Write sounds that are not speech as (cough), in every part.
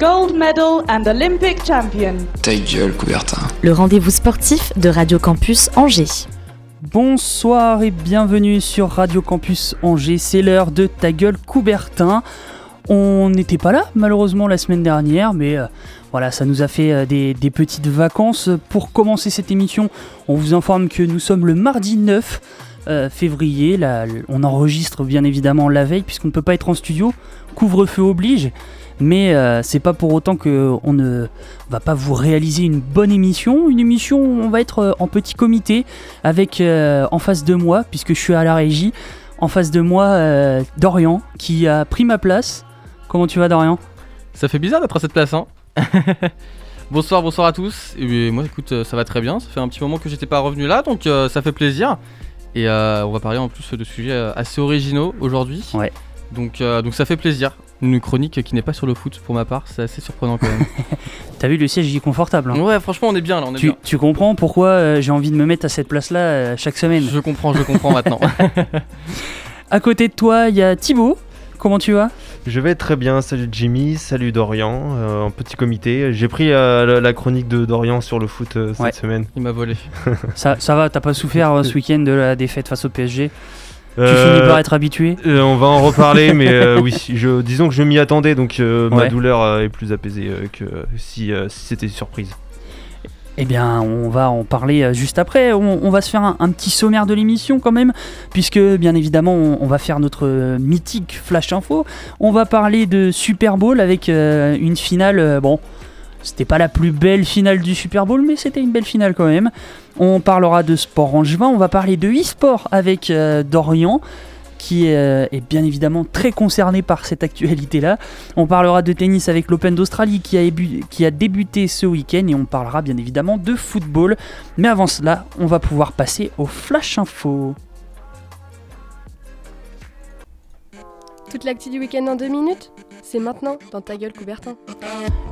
Gold medal and Olympic champion. Ta gueule, Coubertin. le rendez-vous sportif de Radio Campus Angers. Bonsoir et bienvenue sur Radio Campus Angers, c'est l'heure de Ta gueule Coubertin. On n'était pas là malheureusement la semaine dernière, mais euh, voilà, ça nous a fait euh, des, des petites vacances. Pour commencer cette émission, on vous informe que nous sommes le mardi 9 euh, février. Là, on enregistre bien évidemment la veille puisqu'on ne peut pas être en studio, couvre-feu oblige. Mais euh, c'est pas pour autant que on ne va pas vous réaliser une bonne émission. Une émission où on va être euh, en petit comité avec euh, en face de moi, puisque je suis à la régie, en face de moi euh, Dorian qui a pris ma place. Comment tu vas Dorian? Ça fait bizarre d'être à cette place, hein (laughs) Bonsoir, bonsoir à tous. Et moi, écoute, ça va très bien. Ça fait un petit moment que j'étais pas revenu là, donc ça fait plaisir. Et on va parler en plus de sujets assez originaux aujourd'hui. Ouais. Donc, euh, donc ça fait plaisir. Une chronique qui n'est pas sur le foot pour ma part, c'est assez surprenant quand même. (laughs) T'as vu le siège il est confortable. hein ouais, franchement, on est bien là, on est tu, bien. tu comprends pourquoi euh, j'ai envie de me mettre à cette place-là euh, chaque semaine? Je comprends, je comprends maintenant. (laughs) (laughs) À côté de toi, il y a Thibaut. Comment tu vas? Je vais très bien, salut Jimmy, salut Dorian, euh, en petit comité. J'ai pris euh, la, la chronique de Dorian sur le foot euh, cette Ouais. semaine. Il m'a volé. ça, ça va, t'as pas souffert euh, ce week-end de la défaite face au PSG Tu Euh, finis par être habitué euh, on va en reparler, mais euh, (laughs) oui, je, disons que je m'y attendais, donc euh, ma douleur euh, est plus apaisée euh, que si, euh, si c'était une surprise. Eh bien, on va en parler euh, juste après. On, on va se faire un, un petit sommaire de l'émission quand même, puisque bien évidemment, on, on va faire notre euh, mythique flash info. On va parler de Super Bowl avec euh, une finale. euh, bon, c'était pas la plus belle finale du Super Bowl, mais c'était une belle finale quand même. On parlera de sport angevin. On va parler de e-sport avec euh, Dorian. Qui euh, est bien évidemment très concerné par cette actualité-là. On parlera de tennis avec l'Open d'Australie qui, a ébu- qui a débuté ce week-end et on parlera bien évidemment de football. Mais avant cela, on va pouvoir passer au Flash Info. Toute l'actu du week-end en deux minutes? C'est maintenant dans ta gueule Coubertin.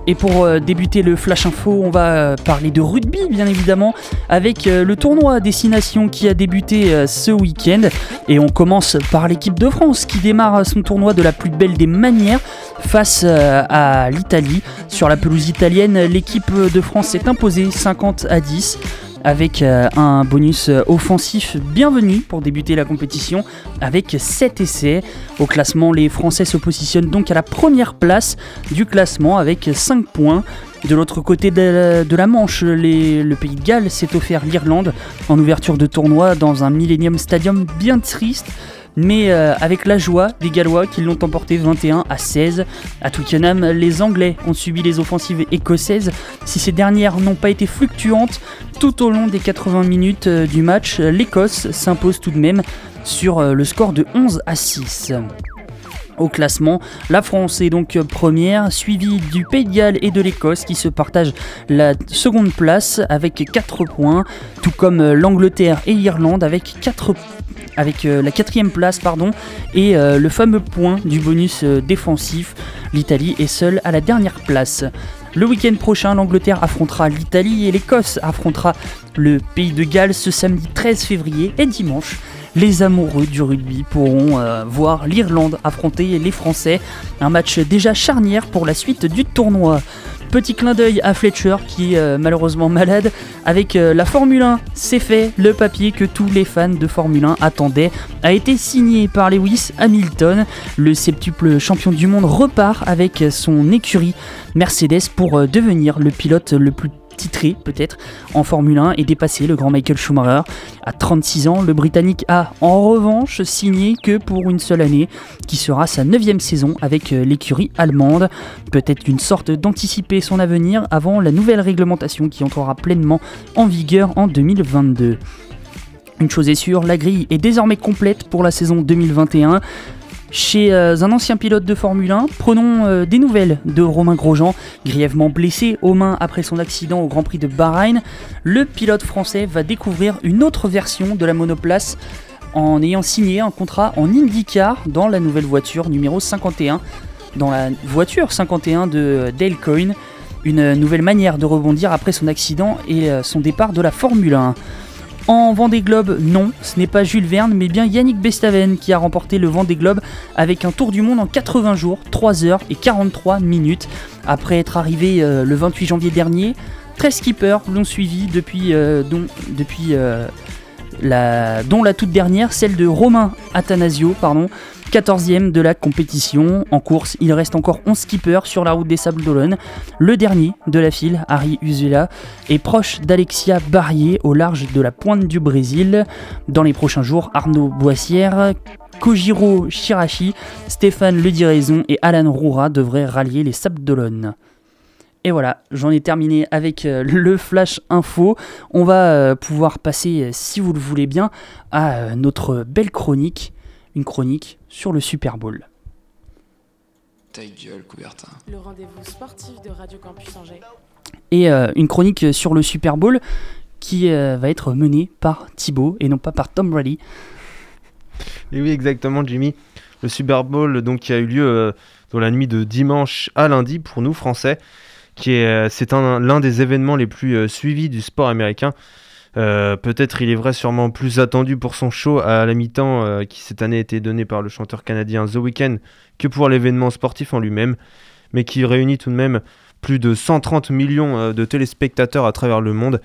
Et pour euh, débuter le Flash Info, on va euh, parler de rugby bien évidemment avec euh, le tournoi Destination qui a débuté ce week-end. Et on commence par l'équipe de France qui démarre son tournoi de la plus belle des manières face à l'Italie. Sur la pelouse italienne, l'équipe de France s'est imposée 50 à 10 avec euh, un bonus euh, offensif bienvenu pour débuter la compétition avec 7 essais. Au classement, les Français se positionnent donc à la première place du classement avec 5 points. De l'autre côté de la, Manche, le pays de Galles s'est offert l'Irlande en ouverture de tournoi dans un Millennium Stadium bien triste. Mais euh, avec la joie des Gallois qui l'ont emporté 21 à 16. À Twickenham, les Anglais ont subi les offensives écossaises. Si ces dernières n'ont pas été fluctuantes tout au long des 80 minutes euh, du match, l'Écosse s'impose tout de même sur euh, le score de 11 à 6. Au classement, la France est donc première, suivie du Pays de Galles et de l'Écosse qui se partagent la seconde place avec 4 points, tout comme l'Angleterre et l'Irlande avec 4 avec euh, la quatrième place pardon et euh, le fameux point du bonus euh, défensif. L'Italie est seule à la dernière place. Le week-end prochain, l'Angleterre affrontera l'Italie et l'Écosse affrontera le Pays de Galles ce samedi 13 février et dimanche. Les amoureux du rugby pourront euh, voir l'Irlande affronter les Français. Un match déjà charnière pour la suite du tournoi. Petit clin d'œil à Fletcher qui est euh, malheureusement malade. Avec euh, la Formule 1, c'est fait. Le papier que tous les fans de Formule 1 attendaient a été signé par Lewis Hamilton. Le septuple champion du monde repart avec son écurie Mercedes pour euh, devenir le pilote le plus titré peut-être en Formule 1 et dépasser le grand Michael Schumacher. À 36 ans, le Britannique a en revanche signé que pour une seule année, qui sera sa neuvième saison avec euh, l'écurie allemande. Peut-être une sorte d'anticiper son avenir avant la nouvelle réglementation qui entrera pleinement en vigueur en 2022. Une chose est sûre, la grille est désormais complète pour la saison 2021. Chez euh, un ancien pilote de Formule 1, prenons euh, des nouvelles de Romain Grosjean, grièvement blessé aux mains après son accident au Grand Prix de Bahreïn. Le pilote français va découvrir une autre version de la monoplace en ayant signé un contrat en IndyCar dans la nouvelle voiture numéro 51, dans la voiture 51 de Dale Coyne, une nouvelle manière de rebondir après son accident et euh, son départ de la Formule 1. En Vendée Globe, non, ce n'est pas Jules Verne, mais bien Yannick Bestaven qui a remporté le Vendée Globe avec un tour du monde en 80 jours, 3 heures et 43 minutes. Après être arrivé euh, le 28 janvier dernier, 13 skippers l'ont suivi depuis, euh, depuis euh, dont la toute dernière, celle de Romain Athanasio, pardon, 14e de la compétition. En course, il reste encore 11 skippers sur la route des Sables d'Olonne. Le dernier de la file, Harry Uzela, est proche d'Alexia Barrier au large de la pointe du Brésil. Dans les prochains jours, Arnaud Boissière, Kojiro Shirashi, Stéphane Lediraison et Alan Roura devraient rallier les Sables d'Olonne. Et voilà, j'en ai terminé avec euh, le flash info. On va euh, pouvoir passer, euh, si vous le voulez bien, à notre belle chronique, une chronique sur le Super Bowl. Ta gueule, Coubertin. Le rendez-vous sportif de Radio Campus Angers. Et euh, une chronique sur le Super Bowl qui euh, va être menée par Thibaut et non pas par Tom Brady. Et oui, exactement, Jimmy. Le Super Bowl donc, qui a eu lieu euh, dans la nuit de dimanche à lundi pour nous, Français. Qui euh, C'est un- l'un des événements les plus euh, suivis du sport américain. Euh, Peut-être il est vrai sûrement plus attendu pour son show à la mi-temps qui cette année a été donné par le chanteur canadien The Weeknd que pour l'événement sportif en lui-même, mais qui réunit tout de même plus de 130 millions de téléspectateurs à travers le monde.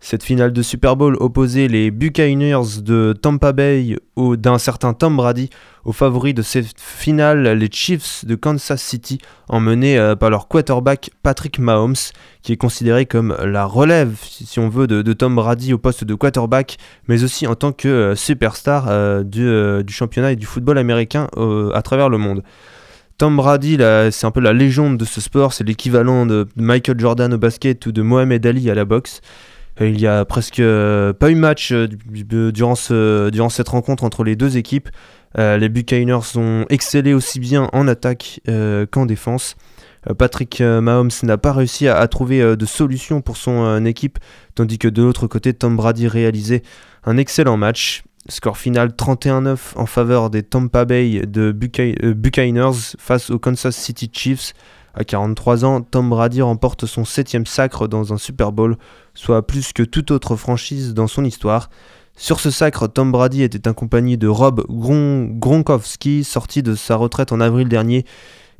Cette finale de Super Bowl opposait les Buccaneers de Tampa Bay d'un certain Tom Brady aux favoris de cette finale, les Chiefs de Kansas City, emmenés euh, par leur quarterback Patrick Mahomes, qui est considéré comme la relève, si on veut, de, Tom Brady au poste de quarterback, mais aussi en tant que euh, superstar euh, du, du championnat et du football américain à travers le monde. Tom Brady, c'est un peu la légende de ce sport, c'est l'équivalent de Michael Jordan au basket ou de Mohamed Ali à la boxe. Euh, Il y a presque euh, pas eu match euh, du- du- durant, ce- durant cette rencontre entre les deux équipes. Les Buccaneers ont excellé aussi bien en attaque qu'en défense. Patrick Mahomes n'a pas réussi à, trouver de solution pour son équipe, tandis que de l'autre côté, Tom Brady réalisait un excellent match. Score final 31-9 en faveur des Tampa Bay de Bucca- Buccaneers face aux Kansas City Chiefs. À 43 ans, Tom Brady remporte son septième sacre dans un Super Bowl, soit plus que toute autre franchise dans son histoire. Sur ce sacre, Tom Brady était accompagné de Rob Gron- Gronkowski, sorti de sa retraite en avril dernier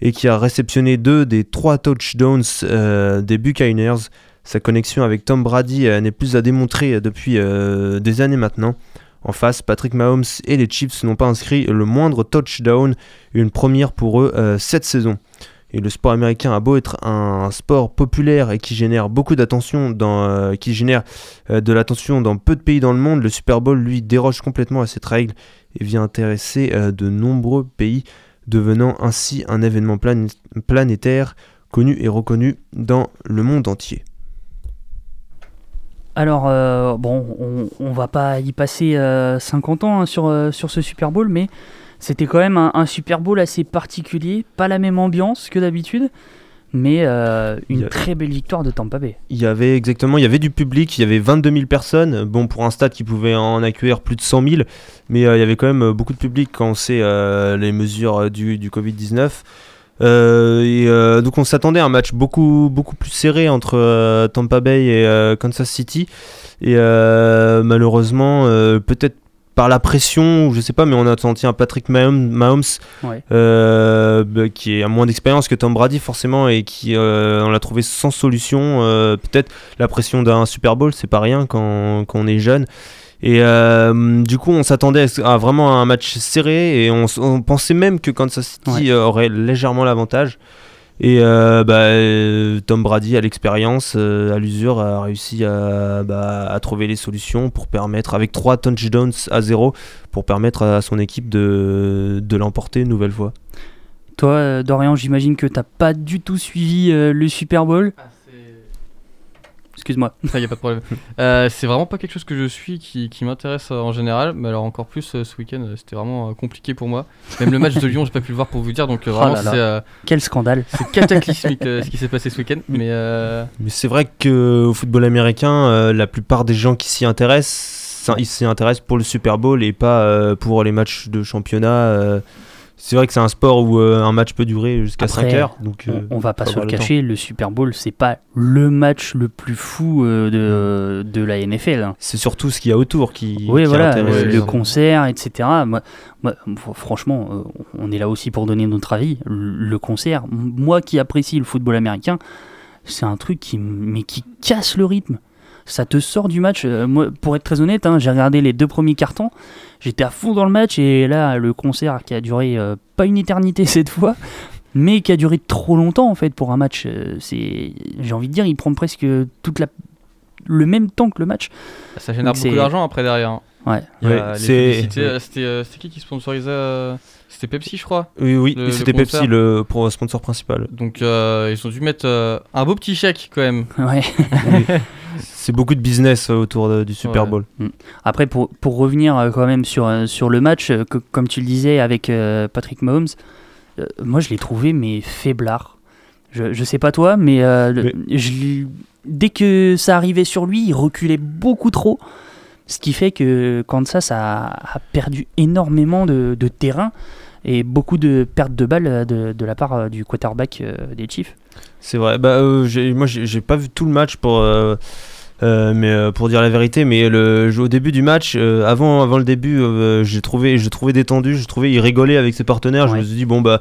et qui a réceptionné deux des trois touchdowns euh, des Buccaneers. Sa connexion avec Tom Brady euh, n'est plus à démontrer depuis euh, des années maintenant. En face, Patrick Mahomes et les Chiefs n'ont pas inscrit le moindre touchdown, une première pour eux cette saison. Et le sport américain a beau être un sport populaire et qui génère beaucoup d'attention, dans, euh, qui génère euh, de l'attention dans peu de pays dans le monde, le Super Bowl lui déroge complètement à cette règle et vient intéresser euh, de nombreux pays, devenant ainsi un événement plané- planétaire connu et reconnu dans le monde entier. Alors, bon, on, on va pas y passer euh, 50 ans hein, sur, sur ce Super Bowl, mais c'était quand même un, un Super Bowl assez particulier, pas la même ambiance que d'habitude, mais euh, une a- très belle victoire de Tampa Bay. Il y avait exactement, il y avait du public, il y avait 22 000 personnes, bon pour un stade qui pouvait en accueillir plus de 100 000, mais euh, il y avait quand même euh, beaucoup de public quand on sait euh, les mesures du, du Covid-19. Euh, et donc on s'attendait à un match beaucoup, beaucoup plus serré entre Tampa Bay et Kansas City. Et malheureusement, peut-être par la pression, ou je sais pas, mais on a senti un Patrick Mahomes, Mahomes Ouais. euh, bah, qui a moins d'expérience que Tom Brady forcément et qui euh, on l'a trouvé sans solution. Euh, peut-être la pression d'un Super Bowl, c'est pas rien quand, quand on est jeune. Et euh, du coup, on s'attendait à, vraiment un match serré et on, pensait même que Kansas City Ouais. aurait légèrement l'avantage. Et euh, bah, euh, Tom Brady, à l'expérience, euh, à l'usure, a réussi à, bah, à trouver les solutions pour permettre, avec trois touchdowns à zéro, pour permettre à son équipe de, de l'emporter une nouvelle fois. Toi, euh, Dorian, j'imagine que t'as pas du tout suivi euh, le Super Bowl? Excuse-moi. Ça, y a pas de problème. (laughs) Euh, c'est vraiment pas quelque chose que je suis qui, qui m'intéresse euh, en général, mais alors encore plus euh, ce week-end, c'était vraiment compliqué pour moi. Même le match de Lyon, (laughs) j'ai pas pu le voir pour vous dire, donc Oh vraiment là là. c'est euh, Quel scandale. c'est cataclysmique ce qui s'est passé ce week-end. (laughs) Mais euh, Mais c'est vrai qu'au football américain, euh, la plupart des gens qui s'y intéressent, ils s'y intéressent pour le Super Bowl et pas euh, pour les matchs de championnat. C'est vrai que c'est un sport où euh, un match peut durer jusqu'à Après, 5 heures. Donc, euh, on, on va pas se le cacher, le Super Bowl, c'est pas le match le plus fou euh, de, de la NFL. hein. C'est surtout ce qu'il y a autour qui, Oui, qui voilà, le, concert, etc. Moi, moi, fr- franchement, on est là aussi pour donner notre avis. Le, concert, moi qui apprécie le football américain, c'est un truc qui, mais qui casse le rythme. Ça te sort du match. Euh, moi, pour être très honnête, hein, j'ai regardé les deux premiers cartons. J'étais à fond dans le match et là, le concert qui a duré euh, pas une éternité (laughs) cette fois, mais qui a duré trop longtemps en fait pour un match. euh, c'est, j'ai envie de dire, il prend presque toute la, le même temps que le match. ça génère Donc beaucoup d'argent après derrière. hein. Ouais. Ouais, euh, C'était euh, c'était qui qui sponsorisait euh, C'était Pepsi, je crois. Oui, oui, c'était. Pepsi le pour sponsor principal. Donc euh, ils ont dû mettre euh, un beau petit chèque quand même. (laughs) Ouais. C'est beaucoup de business euh, autour de- du Super Ouais. Bowl. Mm. Après, pour, pour revenir quand même sur, sur le match, que- comme tu le disais avec euh, Patrick Mahomes, euh, moi je l'ai trouvé mais faiblard. Je, je sais pas toi, mais, euh, je dès que ça arrivait sur lui, il reculait beaucoup trop. Ce qui fait que Kansas a, a perdu énormément de, de terrain et beaucoup de pertes de balles euh, de, de la part euh, du quarterback euh, des Chiefs. C'est vrai. Bah, euh, j'ai- moi, j'ai pas vu tout le match pour, euh, euh, mais euh, pour dire la vérité. Mais le, au début du match, euh, avant, avant le début, j'ai trouvé, j'ai trouvé détendu. J'ai trouvé il rigolait avec ses partenaires. Je me suis dit bon bah,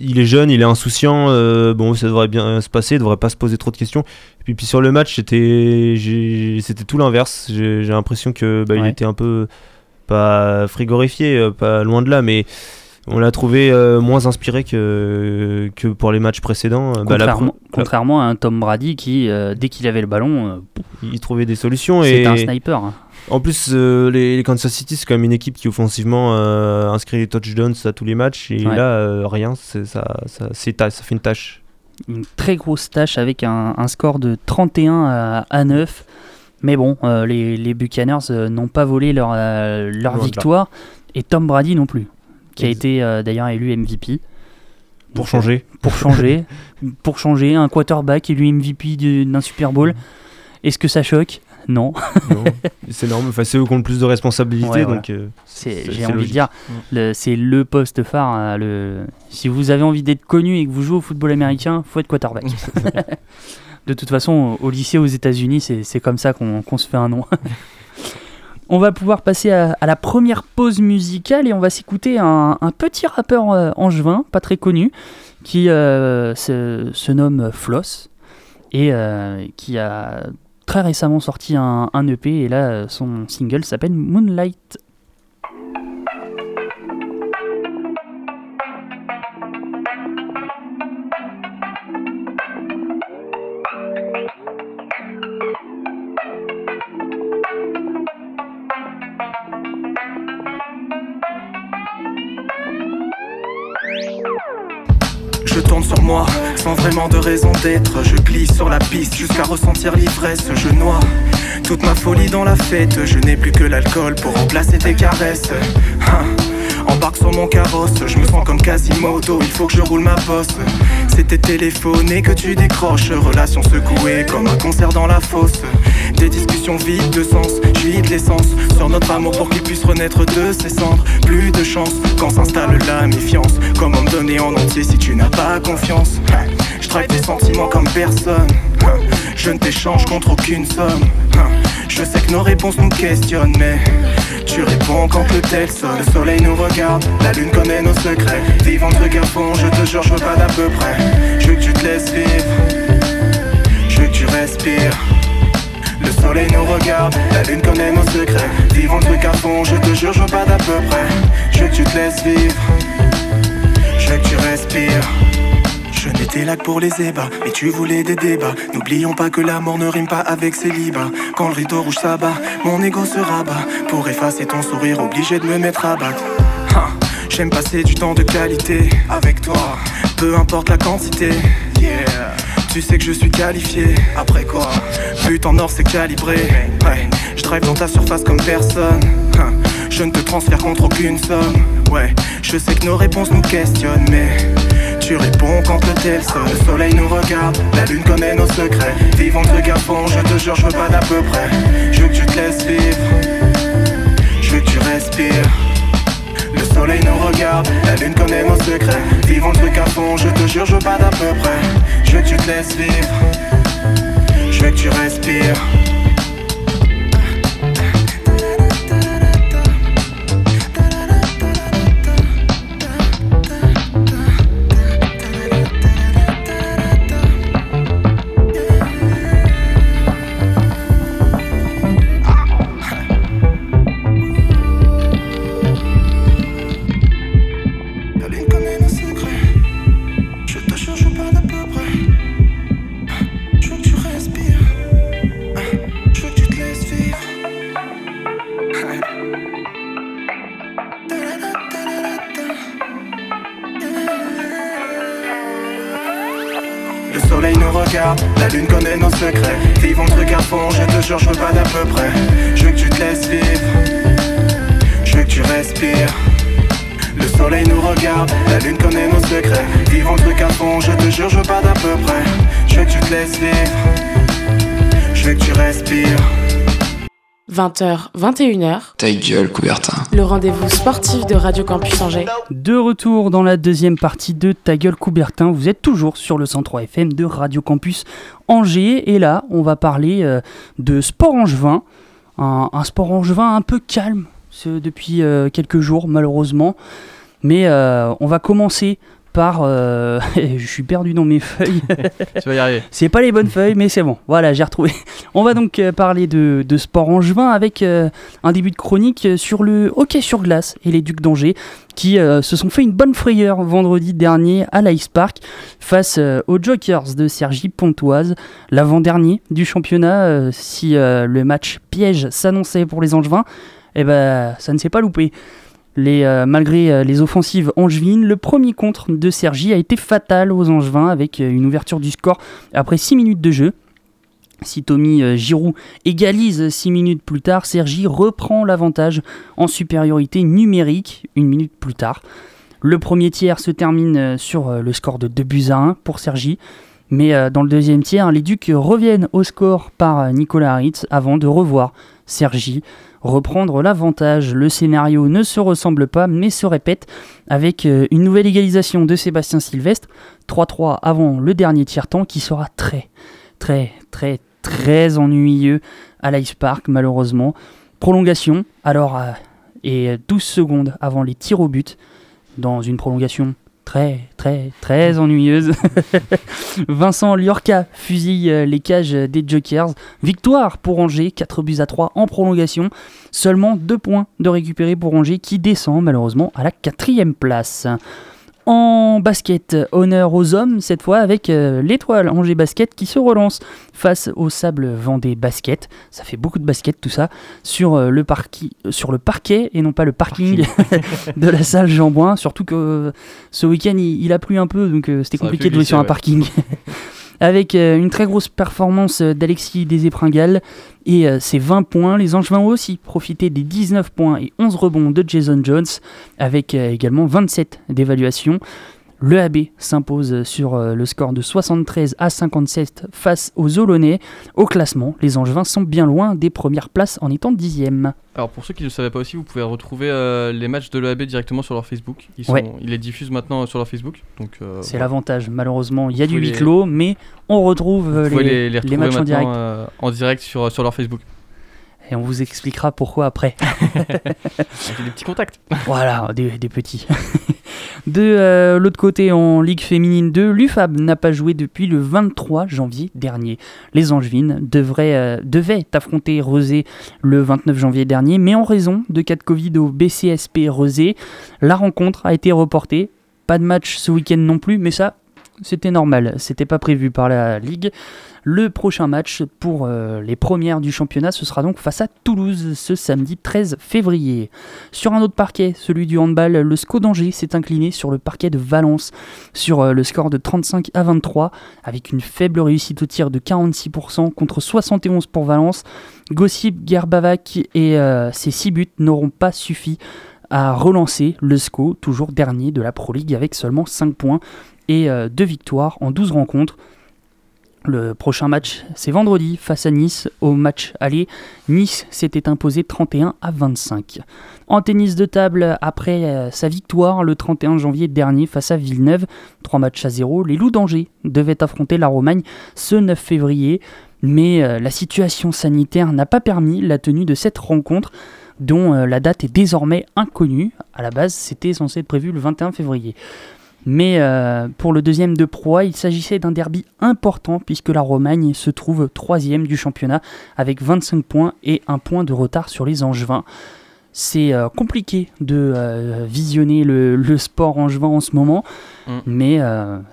il est jeune, il est insouciant. bon, ça devrait bien se passer. Il devrait pas se poser trop de questions. Et puis, puis sur le match, c'était, j'ai- c'était tout l'inverse. J'ai j'ai l'impression que bah, il était un peu pas frigorifié, pas loin de là, mais on l'a trouvé euh, moins inspiré que, que pour les matchs précédents. Bah, la Contrairement, à un Tom Brady qui, euh, dès qu'il avait le ballon, euh, il trouvait des solutions. c'était et un sniper. hein. En plus, euh, les, les Kansas City, c'est quand même une équipe qui offensivement euh, inscrit des touchdowns à tous les matchs. Et Ouais. là, euh, rien, ça, ça, fait une tâche. une très grosse tâche avec un, un score de 31 à, à 9. Mais bon, euh, les, les Buccaneers euh, n'ont pas volé leur, euh, leur victoire et Tom Brady non plus, qui a été euh, d'ailleurs élu MVP. Pour changer. euh, Pour changer. (laughs) pour changer, un quarterback élu MVP du- d'un Super Bowl. Est-ce que ça choque? Non. Non, c'est normal. Enfin, c'est eux qui ont le plus de responsabilités. Ouais, voilà. donc, euh, C'est- J'ai envie de dire, le- c'est le poste phare. hein, le... Si vous avez envie d'être connu et que vous jouez au football américain, faut être quarterback. (laughs) (laughs) de toute façon, au lycée aux États-Unis, c'est comme ça qu'on qu'on se fait un nom. On va pouvoir passer à, la première pause musicale et on va s'écouter un, petit rappeur euh, angevin, pas très connu, qui euh, se, nomme Floss et euh, qui a très récemment sorti un, EP et là son single s'appelle Moonlight sans vraiment de raison d'être. Je glisse sur la piste jusqu'à ressentir l'ivresse. Je noie toute ma folie dans la fête. Je n'ai plus que l'alcool pour remplacer tes caresses. Hein. Embarque sur mon carrosse, je me sens comme Quasimodo, il faut que je roule ma bosse. C'était téléphoné que tu décroches, relation secouée comme un concert dans la fosse. Des discussions vides de sens, je vide l'essence sur notre amour pour qu'il puisse renaître de ses cendres. Plus de chance quand s'installe la méfiance. Comment me donner en entier si tu n'as pas confiance Je traque tes sentiments comme personne. Je ne t'échange contre aucune somme. Je sais que nos réponses nous questionnent, mais tu réponds quand le tel sonne. Le soleil nous regarde, la lune connaît nos secrets. Vivons le truc à fond, je te jure, je veux pas d'à peu près. Je veux que tu te laisses vivre, je veux que tu respires. Le soleil nous regarde, la lune connaît nos secrets. Vivons le truc à fond, je te jure, je veux pas d'à peu près. Je veux que tu te laisses vivre, je veux que tu respires. Je n'étais là que pour les ébats, mais tu voulais des débats. N'oublions pas que l'amour ne rime pas avec célibat. Quand le rideau rouge s'abat, mon ego se rabat. Pour effacer ton sourire, obligé de me mettre à battre. Hein, J'aime passer du temps de qualité avec toi, peu importe la quantité. Yeah. Tu sais que je suis qualifié. Après quoi? But en or, c'est calibré. Ouais, je drive dans ta surface comme personne. Hein, Je ne te transfère contre aucune somme. Ouais, je sais que nos réponses nous questionnent, mais tu réponds quand le tel sonne. Le soleil nous regarde, la lune connaît nos secrets. Vivons le truc à fond, je te jure, je veux pas d'à peu près. Je veux que tu te laisses vivre. Je veux que tu respires. Le soleil nous regarde, la lune connaît nos secrets. Vivons le truc à fond, je te jure, je veux pas d'à peu près. Je veux que tu te laisses vivre. Je veux que tu respires. 20h, 21h, Ta gueule, Coubertin. le rendez-vous sportif de Radio Campus Angers. De retour dans la deuxième partie de Ta gueule Coubertin, vous êtes toujours sur le 103 FM de Radio Campus Angers. Et là on va parler euh, de sport angevin, un, un sport angevin un peu calme depuis euh, quelques jours malheureusement, mais euh, on va commencer par... euh, (laughs) je suis perdu dans mes feuilles. (laughs) Tu vas y arriver. C'est pas les bonnes feuilles, mais c'est bon. Voilà, j'ai retrouvé. (laughs) On va donc euh, parler de, de sport angevin avec euh, un début de chronique sur le hockey sur glace et les Ducs d'Angers qui euh, se sont fait une bonne frayeur vendredi dernier à l'Ice Park face aux Jokers de Sergi Pontoise, l'avant-dernier du championnat. si le match piège s'annonçait pour les Angevins, eh ben, ça ne s'est pas loupé. Euh, malgré euh, les offensives angevines, le premier contre de Sergi a été fatal aux Angevins avec euh, une ouverture du score après 6 minutes de jeu. Si Tommy Giroud égalise 6 minutes plus tard, Sergi reprend l'avantage en supériorité numérique une minute plus tard. Le premier tiers se termine sur le score de 2 buts à 1 pour Sergi. Mais dans le deuxième tiers, les Ducs reviennent au score par Nicolas Haritz avant de revoir Sergi reprendre l'avantage. Le scénario ne se ressemble pas mais se répète avec euh, une nouvelle égalisation de Sébastien Sylvestre, 3-3 avant le dernier tiers-temps qui sera très très très très ennuyeux à l'Ice Park malheureusement. Prolongation, alors euh, et 12 secondes avant les tirs au but dans une prolongation très très très ennuyeuse. (laughs) Vincent Liorca fusille euh, les cages des Jokers. Victoire pour Angers, 4 buts à 3 en prolongation. Seulement 2 points de récupérer pour Angers qui descend malheureusement à la quatrième place. En basket, honneur aux hommes, cette fois avec euh, l'étoile Angers Basket qui se relance face au Sable Vendée Basket. Ça fait beaucoup de basket tout ça sur, euh, le, parqui- sur le parquet et non pas le parking, (laughs) de la salle Jean-Bouin. Surtout que euh, ce week-end il, il a plu un peu donc c'était compliqué de jouer sur un parking. (laughs) avec euh, une très grosse performance euh, d'Alexis Desépringal et euh, ses 20 points. Les Angevins ont aussi profité des 19 points et 11 rebonds de Jason Jones avec euh, également 27 d'évaluation. Le AB s'impose sur euh, le score de 73 à 57 face aux Olonnais. Au classement, les Angevins sont bien loin des premières places en étant dixième. Alors pour ceux qui ne le savaient pas aussi, vous pouvez retrouver euh, les matchs de l'EAB directement sur leur Facebook. Ils, sont, Ouais. ils les diffusent maintenant sur leur Facebook. Donc, euh, C'est voilà. l'avantage. Malheureusement, il y a du huis les- clos, mais on retrouve euh, les, les, les retrouver matchs en direct. maintenant euh, en direct sur, sur leur Facebook. Et on vous expliquera pourquoi après. (laughs) (laughs) Des petits contacts. Voilà, des, des petits. (laughs) De euh, l'autre côté, en Ligue féminine 2, l'UFAB n'a pas joué depuis le 23 janvier dernier. Les Angevines devraient, euh, devaient affronter Rezé le 29 janvier dernier, mais en raison de cas de Covid au BCSP Rezé, la rencontre a été reportée. Pas de match ce week-end non plus, mais ça, c'était normal, c'était pas prévu par la Ligue. Le prochain match pour euh, les premières du championnat, ce sera donc face à Toulouse ce samedi 13 février. Sur un autre parquet, celui du handball, le SCO d'Angers s'est incliné sur le parquet de Valence sur euh, le score de 35 à 23 avec une faible réussite au tir de 46% contre 71 pour Valence. Gossip, Gerbavac et euh, ses 6 buts n'auront pas suffi à relancer le SCO, toujours dernier de la Pro League avec seulement 5 points et 2 victoires en 12 rencontres. Le prochain match, c'est vendredi face à Nice. Au match aller, Nice s'était imposé 31 à 25. En tennis de table, après euh, sa victoire le 31 janvier dernier face à Villeneuve, 3 matchs à 0, les Loups d'Angers devaient affronter la Romagne ce 9 février. Mais euh, la situation sanitaire n'a pas permis la tenue de cette rencontre dont euh, la date est désormais inconnue. À la base, c'était censé être prévu le 21 février. Mais euh, pour le deuxième de proie, il s'agissait d'un derby important puisque la Romagne se trouve troisième du championnat avec 25 points et un point de retard sur les Angevins. C'est euh, compliqué de euh, visionner le, sport angevin en ce moment, mm. mais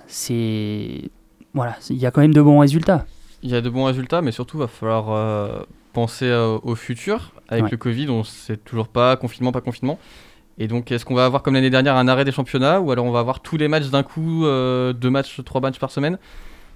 c'est voilà, il y a quand même de bons résultats. Il y a de bons résultats, mais surtout il va falloir penser au futur avec le Covid. On ne sait toujours pas confinement, pas confinement. Et donc, est-ce qu'on va avoir comme l'année dernière un arrêt des championnats ou alors on va avoir tous les matchs d'un coup, euh, deux matchs, trois matchs par semaine?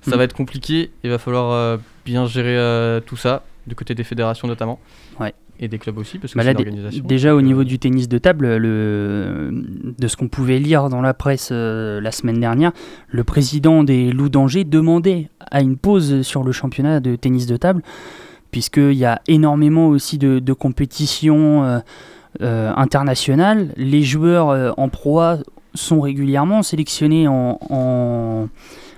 Ça hmm. va être compliqué. Il va falloir euh, bien gérer euh, tout ça, du côté des fédérations notamment. Ouais. Et des clubs aussi, parce que bah c'est l'organisation. Déjà au niveau du tennis de table, le, de ce qu'on pouvait lire dans la presse la semaine dernière, le président des Loups d'Angers demandait à une pause sur le championnat de tennis de table, puisqu'il y a énormément aussi de, de compétitions international, Les joueurs euh, en proie sont régulièrement sélectionnés en,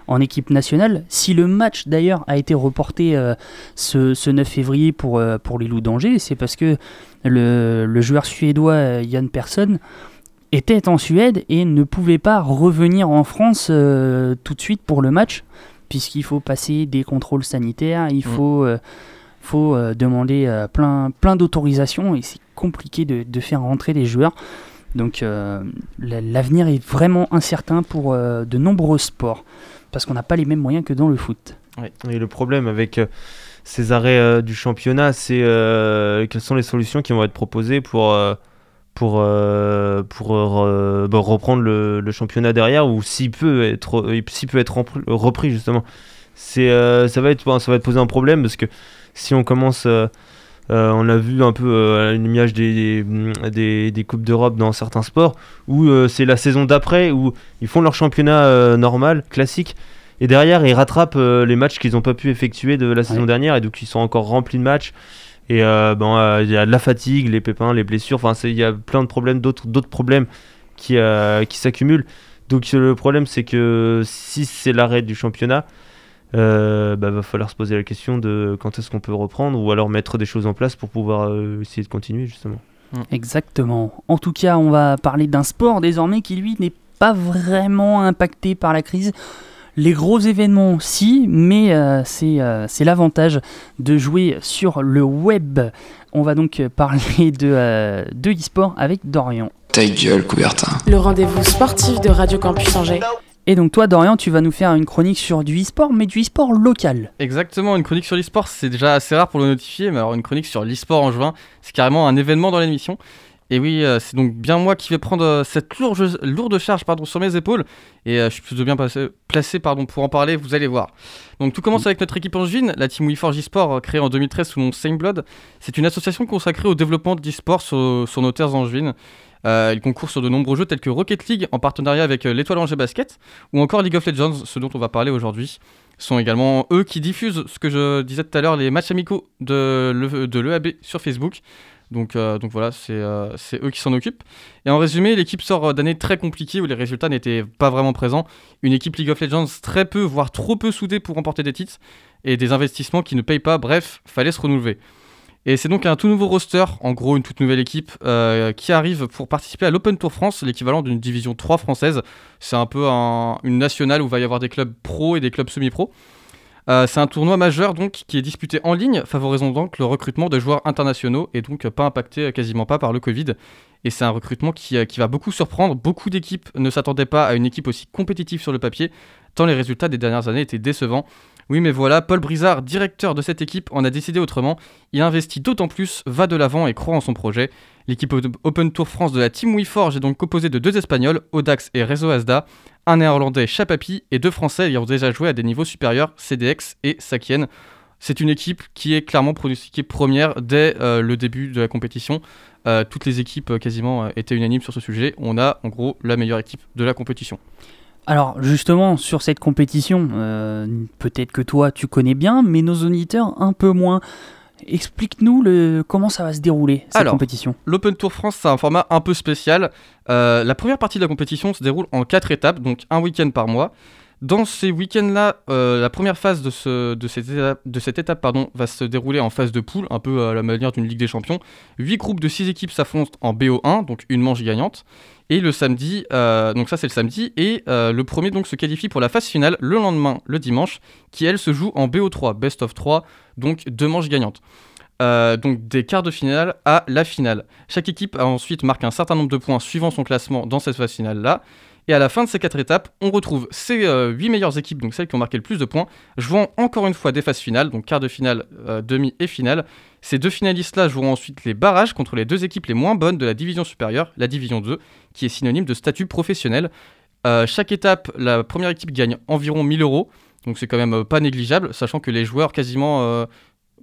en, équipe nationale. Si le match d'ailleurs a été reporté euh, ce, 9 février pour, pour les Loups d'Angers, c'est parce que le, le, joueur suédois Yann Persson était en Suède et ne pouvait pas revenir en France tout de suite pour le match, puisqu'il faut passer des contrôles sanitaires, il mm. faut faut euh, demander euh, plein, plein d'autorisations et c'est compliqué de, faire rentrer les joueurs. Donc euh, l'avenir est vraiment incertain pour de nombreux sports parce qu'on n'a pas les mêmes moyens que dans le foot. Et le problème avec ces arrêts du championnat, c'est quelles sont les solutions qui vont être proposées pour, pour, pour bah, reprendre le, championnat derrière ou s'il peut être, peut être repris justement? C'est, ça, va être, ça va être poser un problème parce que si on commence, euh, euh, on a vu un peu euh, des, des, des Coupes d'Europe dans certains sports, où c'est la saison d'après, où ils font leur championnat normal, classique, et derrière ils rattrapent les matchs qu'ils n'ont pas pu effectuer de la saison dernière, et donc ils sont encore remplis de matchs. Et bon, il y a de la fatigue, les pépins, les blessures, enfin il y a plein de problèmes, d'autres problèmes qui, qui s'accumulent. Donc le problème c'est que si c'est l'arrêt du championnat, euh, bah, va falloir se poser la question de quand est-ce qu'on peut reprendre ou alors mettre des choses en place pour pouvoir euh, essayer de continuer justement. Mm. Exactement. En tout cas, on va parler d'un sport désormais qui lui n'est pas vraiment impacté par la crise. Les gros événements, si, mais euh, c'est l'avantage de jouer sur le web. On va donc parler de, de e-sport avec Dorian. Ta gueule, Coubertin. Le rendez-vous sportif de Radio Campus Angers. Et donc toi, Dorian, tu vas nous faire une chronique sur du e-sport, mais du e-sport local. Exactement, une chronique sur l'e-sport, c'est déjà assez rare pour le notifier, mais alors une chronique sur l'e-sport en juin, c'est carrément un événement dans l'émission. Et oui, euh, c'est donc bien moi qui vais prendre euh, cette lourde, lourde charge pardon, sur mes épaules. Et euh, je suis plutôt bien placé, pardon, pour en parler, vous allez voir. Donc tout commence avec notre équipe angevine, la team WeForge eSport, créée en 2013 sous le nom Same Blood. C'est une association consacrée au développement de l'e-sport sur, sur, nos terres angevines. Euh, il concourt sur de nombreux jeux tels que Rocket League en partenariat avec euh, l'Étoile Angers Basket ou encore League of Legends, ce dont on va parler aujourd'hui. Sont également eux qui diffusent ce que je disais tout à l'heure, les matchs amicaux de l'EAB sur Facebook. Donc, euh, donc voilà, c'est eux qui s'en occupent. Et en résumé, l'équipe sort d'années très compliquées où les résultats n'étaient pas vraiment présents. Une équipe League of Legends très peu, voire trop peu soudée pour remporter des titres. Et des investissements qui ne payent pas. Bref, fallait se renouveler. Et c'est donc un tout nouveau roster, en gros une toute nouvelle équipe, euh, qui arrive pour participer à l'Open Tour France, l'équivalent d'une division 3 française. C'est un peu une nationale où il va y avoir des clubs pro et des clubs semi-pro. Euh, c'est un tournoi majeur donc qui est disputé en ligne, favorisant donc le recrutement de joueurs internationaux et donc pas impacté quasiment pas par le Covid. Et c'est un recrutement qui, euh, qui va beaucoup surprendre. Beaucoup d'équipes ne s'attendaient pas à une équipe aussi compétitive sur le papier, tant les résultats des dernières années étaient décevants. Oui, mais voilà, Paul Brizard, directeur de cette équipe, en a décidé autrement. Il investit d'autant plus, va de l'avant et croit en son projet. L'équipe Open Tour France de la Team WeForge est donc composée de deux Espagnols, Audax et Rezo Asda, un Néerlandais, Chapapi, et deux Français ayant déjà joué à des niveaux supérieurs, CDX et Sakien. C'est une équipe qui est clairement pronostiquée première dès euh, le début de la compétition. Euh, toutes les équipes euh, quasiment étaient unanimes sur ce sujet. On a en gros la meilleure équipe de la compétition. Alors justement, sur cette compétition, peut-être que toi tu connais bien, mais nos auditeurs un peu moins. Explique-nous le, comment ça va se dérouler cette compétition. L'Open Tour France, c'est un format un peu spécial. la première partie de la compétition se déroule en quatre étapes, donc un week-end par mois. Dans ces week-ends-là, euh, la première phase de, ce, de cette étape, pardon, va se dérouler en phase de poule, un peu à la manière d'une Ligue des Champions. 8 groupes de 6 équipes s'affrontent en BO1, donc une manche gagnante. Et le samedi, euh, donc ça c'est le samedi, et euh, le premier donc se qualifie pour la phase finale le lendemain, le dimanche, qui elle se joue en BO3, Best of 3, donc deux manches gagnantes. donc des quarts de finale à la finale. Chaque équipe a ensuite marqué un certain nombre de points suivant son classement dans cette phase finale-là. Et à la fin de ces quatre étapes, on retrouve ces 8 euh, meilleures équipes, donc celles qui ont marqué le plus de points, jouant encore une fois des phases finales, donc quart de finale, euh, demi et finale. Ces deux finalistes-là joueront ensuite les barrages contre les deux équipes les moins bonnes de la division supérieure, la division 2, qui est synonyme de statut professionnel. Euh, chaque étape, la première équipe gagne environ 1000 euros, donc c'est quand même pas négligeable, sachant que les joueurs quasiment...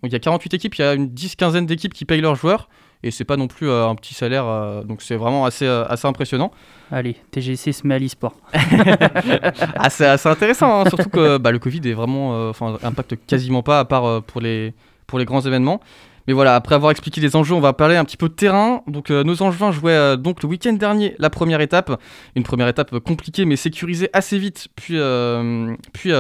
il y a 48 équipes, il y a une 10-15 d'équipes qui payent leurs joueurs et c'est pas non plus euh, un petit salaire, euh, donc c'est vraiment assez, euh, assez impressionnant. Allez, TGC se met à l'e-sport. (laughs) ah, c'est assez intéressant, hein, surtout que bah, le Covid est vraiment, enfin, impacte quasiment pas à part pour, les, pour les grands événements. Mais voilà, après avoir expliqué les enjeux, on va parler un petit peu de terrain. Donc nos Angevins jouaient donc le week-end dernier la première étape, une première étape compliquée mais sécurisée assez vite, puis, puis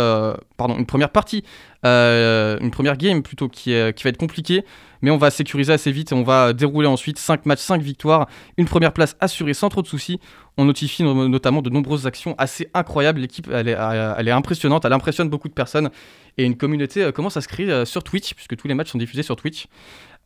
pardon, une première partie, une première game plutôt qui, qui va être compliquée mais on va sécuriser assez vite et on va dérouler ensuite 5 matchs, 5 victoires, une première place assurée sans trop de soucis. On notifie notamment de nombreuses actions assez incroyables. L'équipe, elle est, elle est impressionnante, elle impressionne beaucoup de personnes et une communauté euh, commence à se créer euh, sur Twitch, puisque tous les matchs sont diffusés sur Twitch.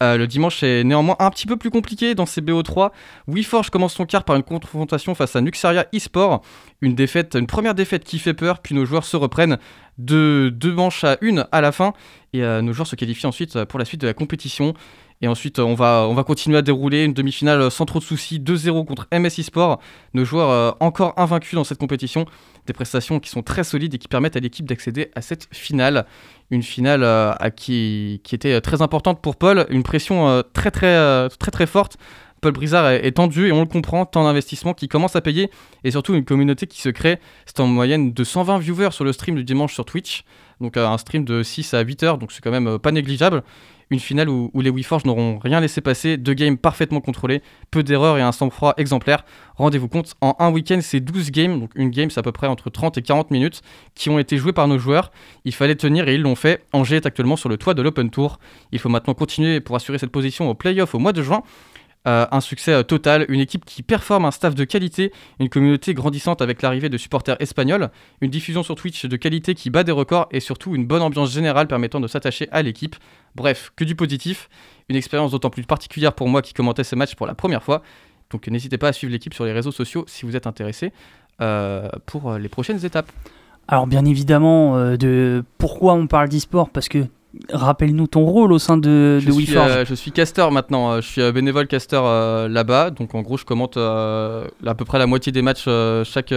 Euh, le dimanche est néanmoins un petit peu plus compliqué dans ces BO3. WeForge commence son quart par une confrontation face à Nuxaria eSport. Une une première défaite qui fait peur, puis nos joueurs se reprennent de deux manches à une à la fin. Et euh, nos joueurs se qualifient ensuite pour la suite de la compétition. Et ensuite, on va, on va continuer à dérouler une demi-finale sans trop de soucis, 2-0 contre MS eSport. Nos joueurs euh, encore invaincus dans cette compétition. Des prestations qui sont très solides et qui permettent à l'équipe d'accéder à cette finale une finale euh, qui, qui, était très importante pour Paul, une pression euh, très, très, euh, très très forte. Paul Brizard est, tendu et on le comprend, tant d'investissement qui commence à payer et surtout une communauté qui se crée. C'est en moyenne de 120 viewers sur le stream du dimanche sur Twitch, donc un stream de 6 à 8 heures, donc c'est quand même pas négligeable une finale où, les WeForge n'auront rien laissé passer, deux games parfaitement contrôlés, peu d'erreurs et un sang-froid exemplaire. Rendez-vous compte, en un week-end, c'est 12 games, donc une game c'est à peu près entre 30 et 40 minutes, qui ont été joués par nos joueurs. Il fallait tenir et ils l'ont fait. Angers est actuellement sur le toit de l'Open Tour. Il faut maintenant continuer pour assurer cette position au playoff au mois de juin. Euh, un succès euh, total, une équipe qui performe, un staff de qualité, une communauté grandissante avec l'arrivée de supporters espagnols, une diffusion sur Twitch de qualité qui bat des records et surtout une bonne ambiance générale permettant de s'attacher à l'équipe. Bref, que du positif, une expérience d'autant plus particulière pour moi qui commentais ce match pour la première fois. Donc n'hésitez pas à suivre l'équipe sur les réseaux sociaux si vous êtes intéressé euh, pour les prochaines étapes. Alors bien évidemment, de pourquoi on parle d'e-sport Parce que Rappelle-nous ton rôle au sein de, je suis, euh, je suis caster maintenant, euh, je suis bénévole caster euh, là-bas, donc en gros je commente à peu près la moitié des matchs chaque,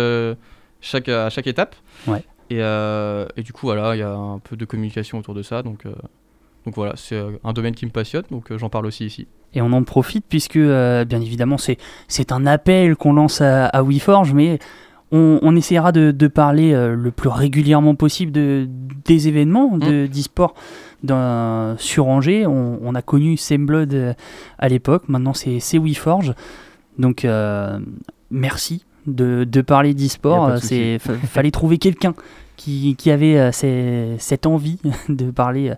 chaque, à chaque étape. Ouais. Et, et, du coup voilà, il y a un peu de communication autour de ça, donc, donc voilà, c'est un domaine qui me passionne, donc j'en parle aussi ici. Et on en profite puisque bien évidemment c'est un appel qu'on lance à, à WeForge, mais on, essaiera de, parler le plus régulièrement possible de, des événements de mmh. d'e-sport sur Angers. On, a connu Semblood euh, à l'époque, maintenant c'est WeForge. Donc euh, merci de, parler d'e-sport. Il fallait trouver quelqu'un qui, avait euh, cette envie (laughs) de parler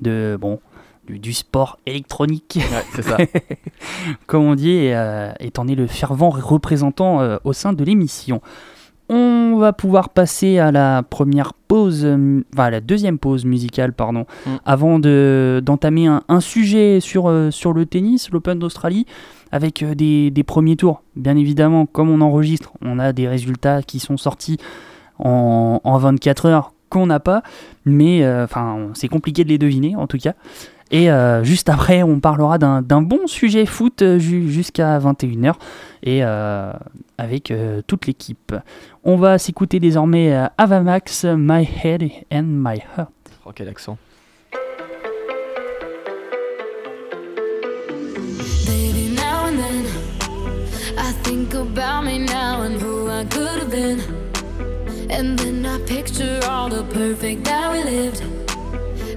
de bon du, sport électronique. c'est ça. (laughs) Comme on dit, et, étant donné le fervent représentant au sein de l'émission. On va pouvoir passer à la première pause, euh, enfin à la deuxième pause musicale, pardon, mm. avant d'entamer un, sujet sur, euh, sur le tennis, l'Open d'Australie, avec euh, des, des, premiers tours. Bien évidemment, comme on enregistre, on a des résultats qui sont sortis en, en 24 heures qu'on n'a pas, mais enfin c'est compliqué de les deviner en tout cas. Et juste après, on parlera d'un bon sujet foot jusqu'à 21h et avec toute l'équipe. On va s'écouter désormais Avamax, My Head and My Heart. Oh, quel accent! think about me now and who I could have been. And then I picture all the perfect that we lived.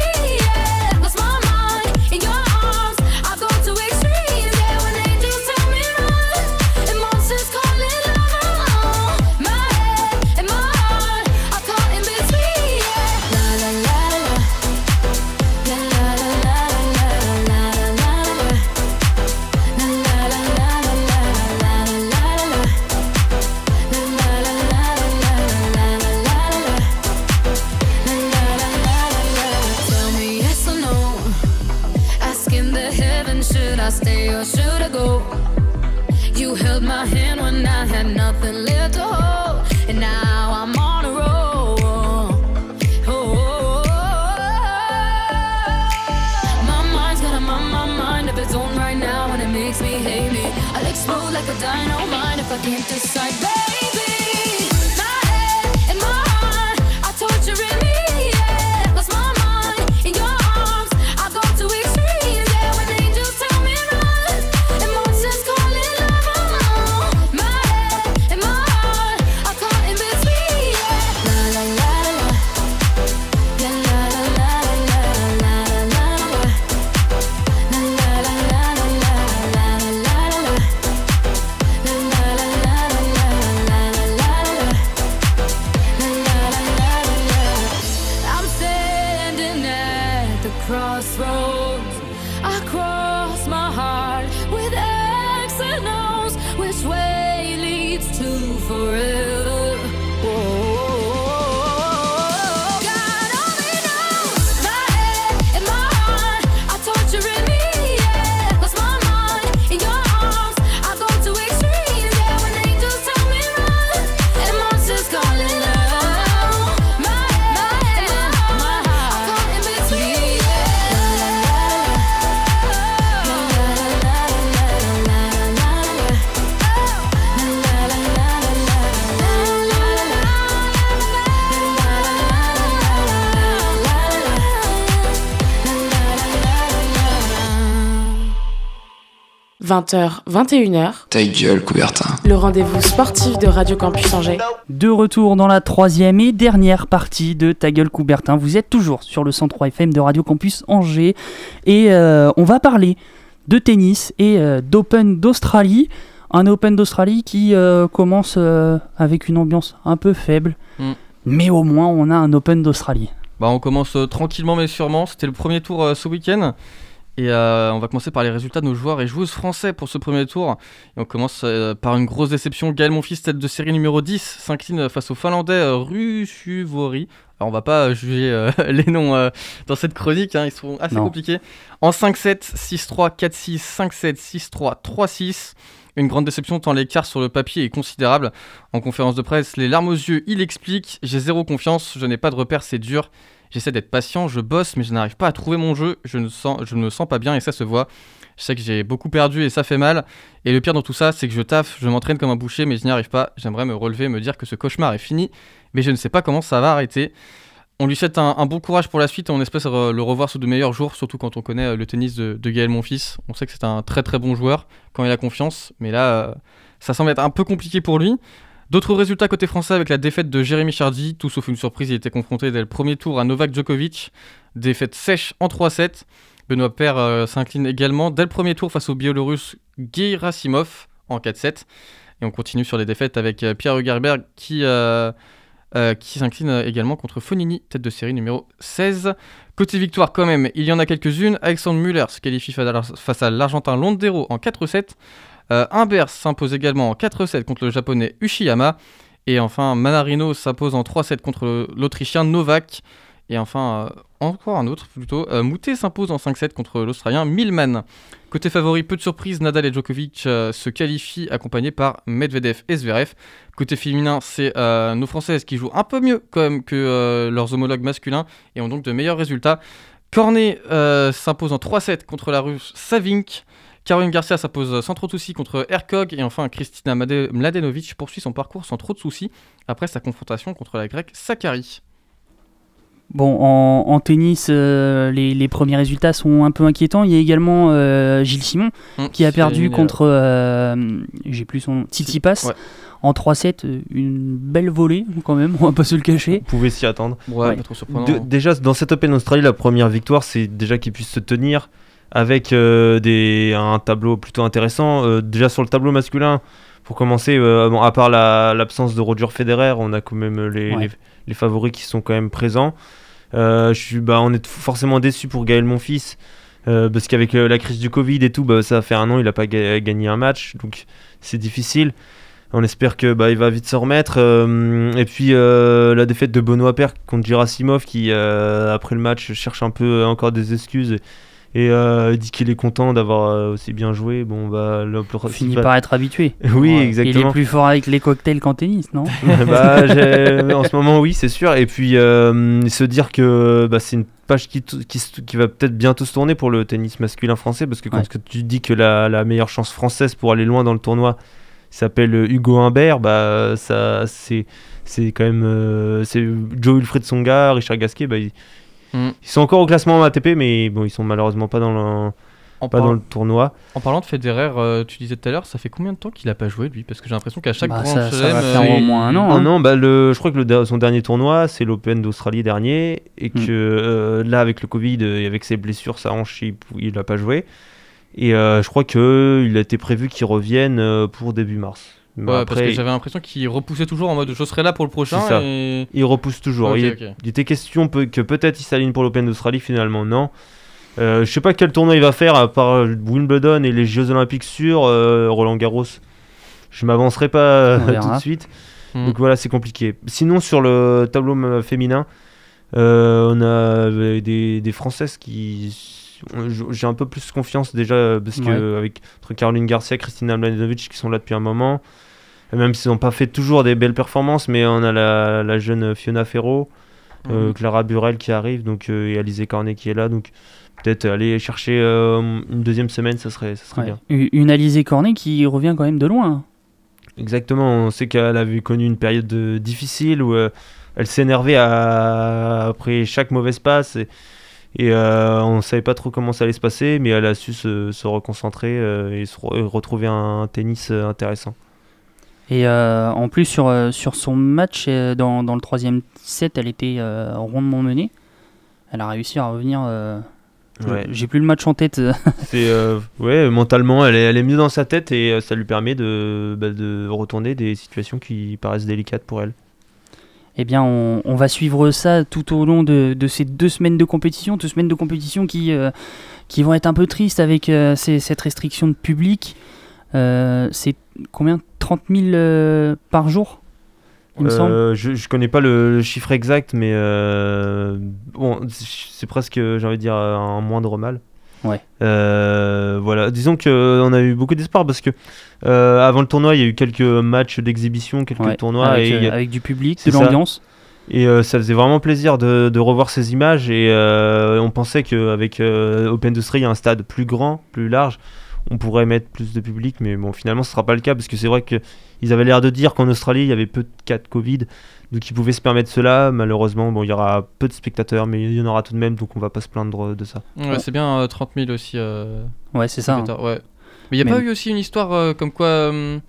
« 20h, 21h. Ta gueule, Coubertin. Le rendez-vous sportif de Radio Campus Angers. De retour dans la troisième et dernière partie de Ta gueule, Coubertin. Vous êtes toujours sur le 103 FM de Radio Campus Angers. Et euh, on va parler de tennis et euh, d'Open d'Australie. Un Open d'Australie qui euh, commence avec une ambiance un peu faible. Mm. Mais au moins, on a un Open d'Australie. Bah, on commence tranquillement mais sûrement. C'était le premier tour ce week-end. Et euh, on va commencer par les résultats de nos joueurs et joueuses français pour ce premier tour. Et on commence euh, par une grosse déception. Gaël Monfils, tête de série numéro 10, s'incline face au Finlandais euh, Rusuvori. Alors on va pas juger (laughs) les noms dans cette chronique, hein, ils sont assez compliqués. En 5-7, 6-3, 4-6, 5-7, 6-3, 3-6. Une grande déception tant l'écart sur le papier est considérable. En conférence de presse, les larmes aux yeux, il explique J'ai zéro confiance, je n'ai pas de repères, c'est dur. J'essaie d'être patient, je bosse, mais je n'arrive pas à trouver mon jeu. Je ne, sens, me sens pas bien et ça se voit. Je sais que j'ai beaucoup perdu et ça fait mal. Et le pire dans tout ça, c'est que je taffe, je m'entraîne comme un boucher, mais je n'y arrive pas. J'aimerais me relever, me dire que ce cauchemar est fini, mais je ne sais pas comment ça va arrêter. On lui souhaite un, bon courage pour la suite et on espère le revoir sous de meilleurs jours, surtout quand on connaît euh, le tennis de, de Gaël Monfils. On sait que c'est un très très bon joueur quand il a confiance, mais là, euh, ça semble être un peu compliqué pour lui. D'autres résultats côté français avec la défaite de Jérémy Chardy, tout sauf une surprise, il était confronté dès le premier tour à Novak Djokovic, défaite sèche en 3-7. Benoît Paire euh, s'incline également dès le premier tour face au Biélorusse Gerasimov en 4-7. Et on continue sur les défaites avec euh, Pierre Hugerberg qui, euh, qui s'incline également contre Fonini, tête de série numéro 16. Côté victoire quand même, il y en a quelques-unes. Alexandre Muller se qualifie face à l'Argentin Londero en 4-7. Euh, Humbert s'impose également en 4-7 contre le japonais Ushiyama. Et enfin, Manarino s'impose en 3-7 contre l'Autrichien Novak. Et enfin, euh, encore un autre plutôt. Euh, Moutet s'impose en 5-7 contre l'Australien Milman. Côté favori, peu de surprise, Nadal et Djokovic euh, se qualifient accompagnés par Medvedev et Zverev. Côté féminin, c'est euh, nos Françaises qui jouent un peu mieux que leurs homologues masculins et ont donc de meilleurs résultats. Cornet s'impose en 3-7 contre la Russe Savink. Caroline Garcia s'impose sans trop de soucis contre Erkog. Et enfin, Kristina Mladenovic poursuit son parcours sans trop de soucis après sa confrontation contre la grecque Sakari. Bon, en, en tennis, euh, les, les premiers résultats sont un peu inquiétants. Il y a également euh, Gilles Simon Hum, qui a perdu contre, euh, j'ai plus son nom, Tsitsipas Ouais. en 3-7. euh, Une belle volée quand même, on va pas se le cacher. Vous pouvez s'y attendre. Ouais, Ouais. pas trop surprenant. De- déjà, dans cette Open Australie, la première victoire, c'est déjà qu'ils puissent se tenir avec euh, des, un tableau plutôt intéressant. Euh, déjà sur le tableau masculin, pour commencer, euh, bon, à part la- l'absence de Roger Federer, on a quand même les, Ouais. les, les favoris qui sont quand même présents. Je suis, bah, on est forcément déçu pour Gaël Monfils. parce qu'avec la crise du Covid et tout, bah, ça fait un an, il n'a pas ga- gagné un match, donc c'est difficile. On espère que bah, il va vite se remettre. et puis la défaite de Benoît Paire contre Gerasimov qui après le match cherche un peu encore des excuses et, et, euh, dit qu'il est content d'avoir euh, aussi bien joué. Bon bah le Finit par être habitué. (laughs) Oui Il est exactement. plus fort avec les cocktails qu'en tennis, non (laughs) (laughs) bah, j'ai- en ce moment oui c'est sûr. Et puis euh, se dire que bah, c'est une page qui, va peut-être bientôt se tourner pour le tennis masculin français parce que quand Ouais. tu dis que la, la meilleure chance française pour aller loin dans le tournoi s'appelle euh, Hugo Humbert, bah ça c'est c'est quand même euh, c'est Joe Wilfried Songa, Richard Gasquet, bah, ils, Mm. ils sont encore au classement ATP, mais bon ils sont malheureusement pas dans le En, pas par- dans le tournoi. en parlant de Federer, euh, tu disais tout à l'heure, ça fait combien de temps qu'il a pas joué lui? Parce que j'ai l'impression qu'à chaque Bah, grand ça- va faire euh, au moins un an. Oh hein. non, bah le, je crois que le, son dernier tournoi, c'est l'Open d'Australie dernier, et que Mm. euh, là, avec le Covid et avec ses blessures, sa hanche, il, pou- il a pas joué. Et euh, je crois que il a été prévu qu'il revienne pour début mars. Mais Ouais, parce que après, j'avais l'impression qu'il repoussait toujours en mode je serai là pour le prochain. C'est ça. Et... il repousse toujours. Il, était question que peut-être il s'aligne pour l'Open d'Australie, finalement non. Euh, je sais pas quel tournoi il va faire, à part euh, Wimbledon et les Jeux Olympiques sur euh, Roland Garros. Je m'avancerai pas euh, (laughs) tout de suite. Mm. Donc voilà, c'est compliqué. Sinon, sur le tableau féminin, euh, on a des, des Françaises qui. J'ai un peu plus confiance déjà, euh, parce que Ouais. avec entre Caroline Garcia, Christina Mladenovic qui sont là depuis un moment, et même s'ils n'ont pas fait toujours des belles performances, mais on a la, la jeune Fiona Ferro, euh, Mhm. Clara Burel qui arrive, donc, euh, et Alizé Cornet qui est là, donc peut-être aller chercher une deuxième semaine, ça serait, ça serait Ouais. bien. Une Alizé Cornet qui revient quand même de loin. Exactement, on sait qu'elle avait connu une période de- difficile où elle s'énervait après chaque mauvaise passe et, et, euh, on ne savait pas trop comment ça allait se passer, mais elle a su se, se reconcentrer euh, et se re- et retrouver un, tennis euh, intéressant. Et euh, en plus, sur, sur son match, euh, dans, dans le troisième set, elle était euh, rondement menée. Elle a réussi à revenir. Ouais. J'ai plus le match en tête. (laughs) Ouais, mentalement, elle est, elle est mieux dans sa tête et ça lui permet de, bah, de retourner des situations qui paraissent délicates pour elle. Eh bien, on, on va suivre ça tout au long de, de ces deux semaines de compétition, deux semaines de compétition qui, euh, qui vont être un peu tristes avec euh, ces- cette restriction de public. Euh, c'est combien? 30 000 euh, par jour il me semble. Je, je connais pas le, le chiffre exact, mais bon, c'est presque, j'ai envie de dire, un moindre mal. Ouais. Euh, voilà, disons que on a eu beaucoup d'espoir parce que euh, avant le tournoi, il y a eu quelques matchs d'exhibition, quelques Ouais, tournois avec, et euh, il y a- avec du public, de l'ambiance. Et euh, ça faisait vraiment plaisir de, de revoir ces images. Et euh, on pensait qu'avec euh, Open Industry, un stade plus grand, plus large, on pourrait mettre plus de public. Mais bon, finalement, ce sera pas le cas parce que c'est vrai qu'ils avaient l'air de dire qu'en Australie, il y avait peu de cas de Covid. Donc ils pouvaient se permettre cela. Malheureusement, bon, il y aura peu de spectateurs, mais il y en aura tout de même. Donc on va pas se plaindre de ça. Ouais, c'est bien euh, 30 000 aussi. euh, Ouais, c'est ça, hein. Ouais. Mais il n'y a Mais- pas eu aussi une histoire euh, comme quoi euh,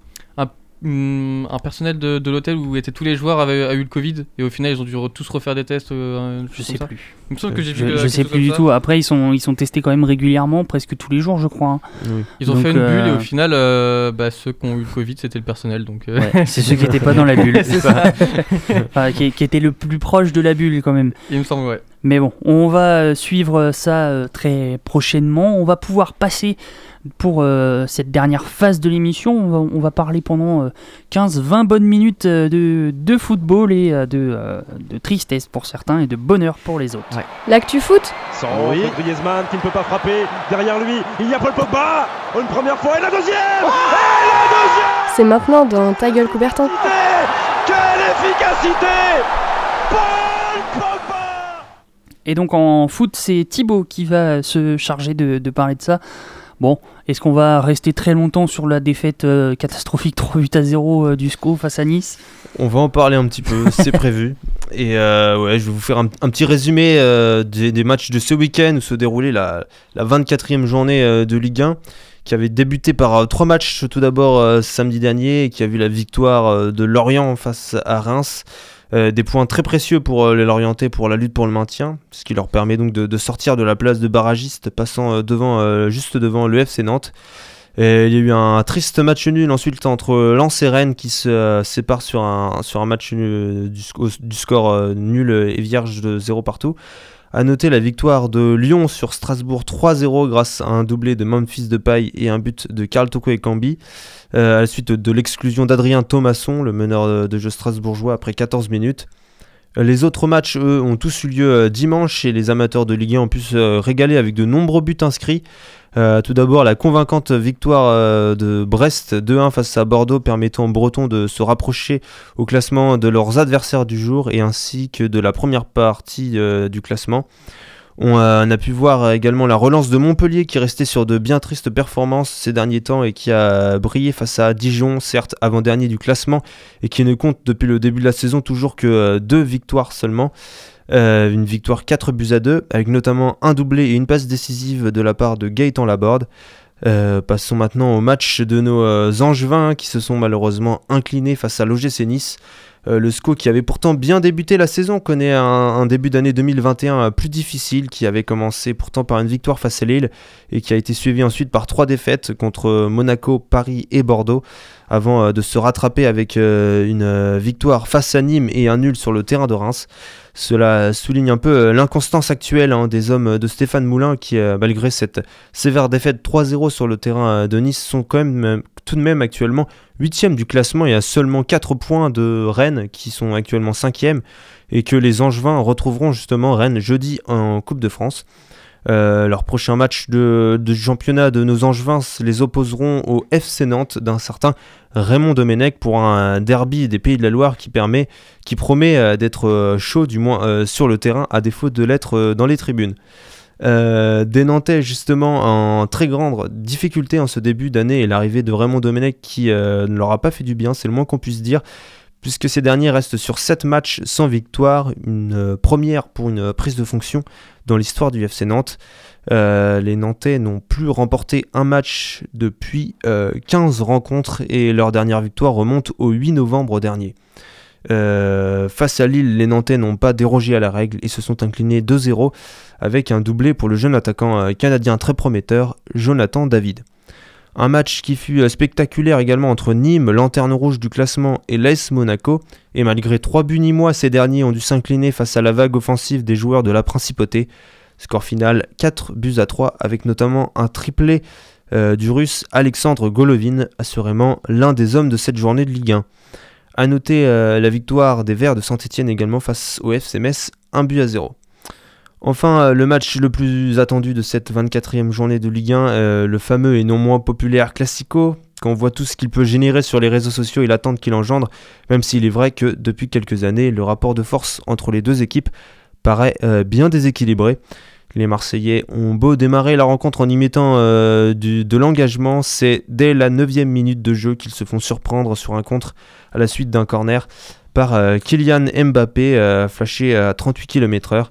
hum, un personnel de, de l'hôtel où étaient tous les joueurs avait a eu le Covid et au final ils ont dû re- tous refaire des tests euh, Je sais plus. Il me semble que j'ai Je, vu je sais plus du ça. tout. Après, ils sont, ils sont testés quand même régulièrement, presque tous les jours, je crois. hein. Ils ont Donc, fait une bulle et euh, au final, euh, bah, ceux qui ont eu le Covid, c'était le personnel. Donc, euh, Ouais, c'est ceux qui n'étaient pas (laughs) dans la bulle. (laughs) c'est ça. (laughs) Enfin, qui, qui étaient le plus proche de la bulle quand même. Il me semble, ouais. Mais bon, on va suivre ça euh, très prochainement. On va pouvoir passer pour euh, cette dernière phase de l'émission. On va, on va parler pendant 15-20 bonnes minutes euh, de, de football et euh, de, euh, de tristesse pour certains et de bonheur pour les autres. L'actu foot Sans oui. Griezmann qui ne peut pas frapper. Derrière lui, il y a Paul Pogba. Une première fois et la deuxième Et la deuxième C'est maintenant dans Ta gueule Coubertin. Quelle efficacité Paul Pogba Et donc en foot, c'est Thibaut qui va se charger de, de parler de ça. Bon, est-ce qu'on va rester très longtemps sur la défaite euh, catastrophique (laughs) 3 buts à 0 euh, du SCO face à Nice? On va en parler un petit peu, (laughs) c'est prévu. Et euh, ouais, je vais vous faire un, un petit résumé des, des matchs de ce week-end où se déroulait la, la 24e journée de Ligue 1 qui avait débuté par trois matchs tout d'abord samedi dernier et qui a vu la victoire de Lorient face à Reims. Euh, des points très précieux pour euh, les Lorientais pour la lutte pour le maintien, ce qui leur permet donc de, sortir de la place de barragiste, passant euh, devant, juste devant le FC Nantes. Il y a eu un triste match nul ensuite entre Lens et Rennes qui se séparent sur un, match nul, du, du score nul et vierge de 0 partout. À noter la victoire de Lyon sur Strasbourg 3-0 grâce à un doublé de Memphis Depay et un but de Karl Toko et Cambi. Euh, à la suite de l'exclusion d'Adrien Thomasson, le meneur de, de jeu strasbourgeois, après 14 minutes. Les autres matchs, eux, ont tous eu lieu euh, dimanche et les amateurs de Ligue 1 ont pu se régaler avec de nombreux buts inscrits. Euh, tout d'abord, la convaincante victoire euh, de Brest 2-1 face à Bordeaux permettant aux Bretons de se rapprocher au classement de leurs adversaires du jour et ainsi que de la première partie du classement. On, euh, on a pu voir euh, également la relance de Montpellier qui restait sur de bien tristes performances ces derniers temps et qui a brillé face à Dijon, certes avant-dernier du classement et qui ne compte depuis le début de la saison toujours que euh, deux victoires seulement. Une victoire 4 buts à 2 avec notamment un doublé et une passe décisive de la part de Gaëtan Laborde. Passons maintenant au match de nos Angevins qui se sont malheureusement inclinés face à l'OGC Nice. Euh, le SCO qui avait pourtant bien débuté la saison connaît un, début d'année 2021 plus difficile qui avait commencé pourtant par une victoire face à Lille et qui a été suivi ensuite par trois défaites contre Monaco, Paris et Bordeaux avant euh, de se rattraper avec euh, une euh, victoire face à Nîmes et un nul sur le terrain de Reims. Cela souligne un peu euh, l'inconstance actuelle hein, des hommes de Stéphane Moulin qui, euh, malgré cette sévère défaite 3-0 sur le terrain euh, de Nice, sont quand même euh, tout de même actuellement 8 du classement et à seulement 4 points de Rennes qui sont actuellement 5 et que les Angevins retrouveront justement Rennes jeudi en Coupe de France. Euh, leur prochain match de, championnat de nos Angevins les opposeront au FC Nantes d'un certain Raymond Domenech pour un derby des Pays de la Loire qui promet euh, d'être euh, chaud du moins sur le terrain à défaut de l'être dans les tribunes. Euh, des Nantais justement en très grande difficulté en ce début d'année et l'arrivée de Raymond Domenech qui euh, ne leur a pas fait du bien, c'est le moins qu'on puisse dire, puisque ces derniers restent sur 7 matchs sans victoire, une euh, première pour une prise de fonction dans l'histoire du FC Nantes. Les Nantais n'ont plus remporté un match depuis euh, 15 rencontres et leur dernière victoire remonte au 8 novembre dernier. Euh, face à Lille, les Nantais n'ont pas dérogé à la règle et se sont inclinés 2-0 avec un doublé pour le jeune attaquant euh, canadien très prometteur, Jonathan David. Un match qui fut euh, spectaculaire également entre Nîmes, lanterne rouge du classement, et l'AS Monaco, et malgré 3 buts nîmois, ces derniers ont dû s'incliner face à la vague offensive des joueurs de la Principauté. Score final 4 buts à 3 avec notamment un triplé du russe Alexandre Golovin, assurément l'un des hommes de cette journée de Ligue 1. A noter euh, la victoire des Verts de Saint-Etienne également face au FC Metz, 1 but à 0. Enfin, euh, le match le plus attendu de cette 24e journée de Ligue 1, euh, le fameux et non moins populaire Classico, quand on voit tout ce qu'il peut générer sur les réseaux sociaux et l'attente qu'il engendre, même s'il est vrai que depuis quelques années, le rapport de force entre les deux équipes paraît bien déséquilibré. Les Marseillais ont beau démarrer la rencontre en y mettant euh, du- de l'engagement, c'est dès la 9 minute de jeu qu'ils se font surprendre sur un contre à la suite d'un corner par euh, Kylian Mbappé, euh, flashé à 38 km/h.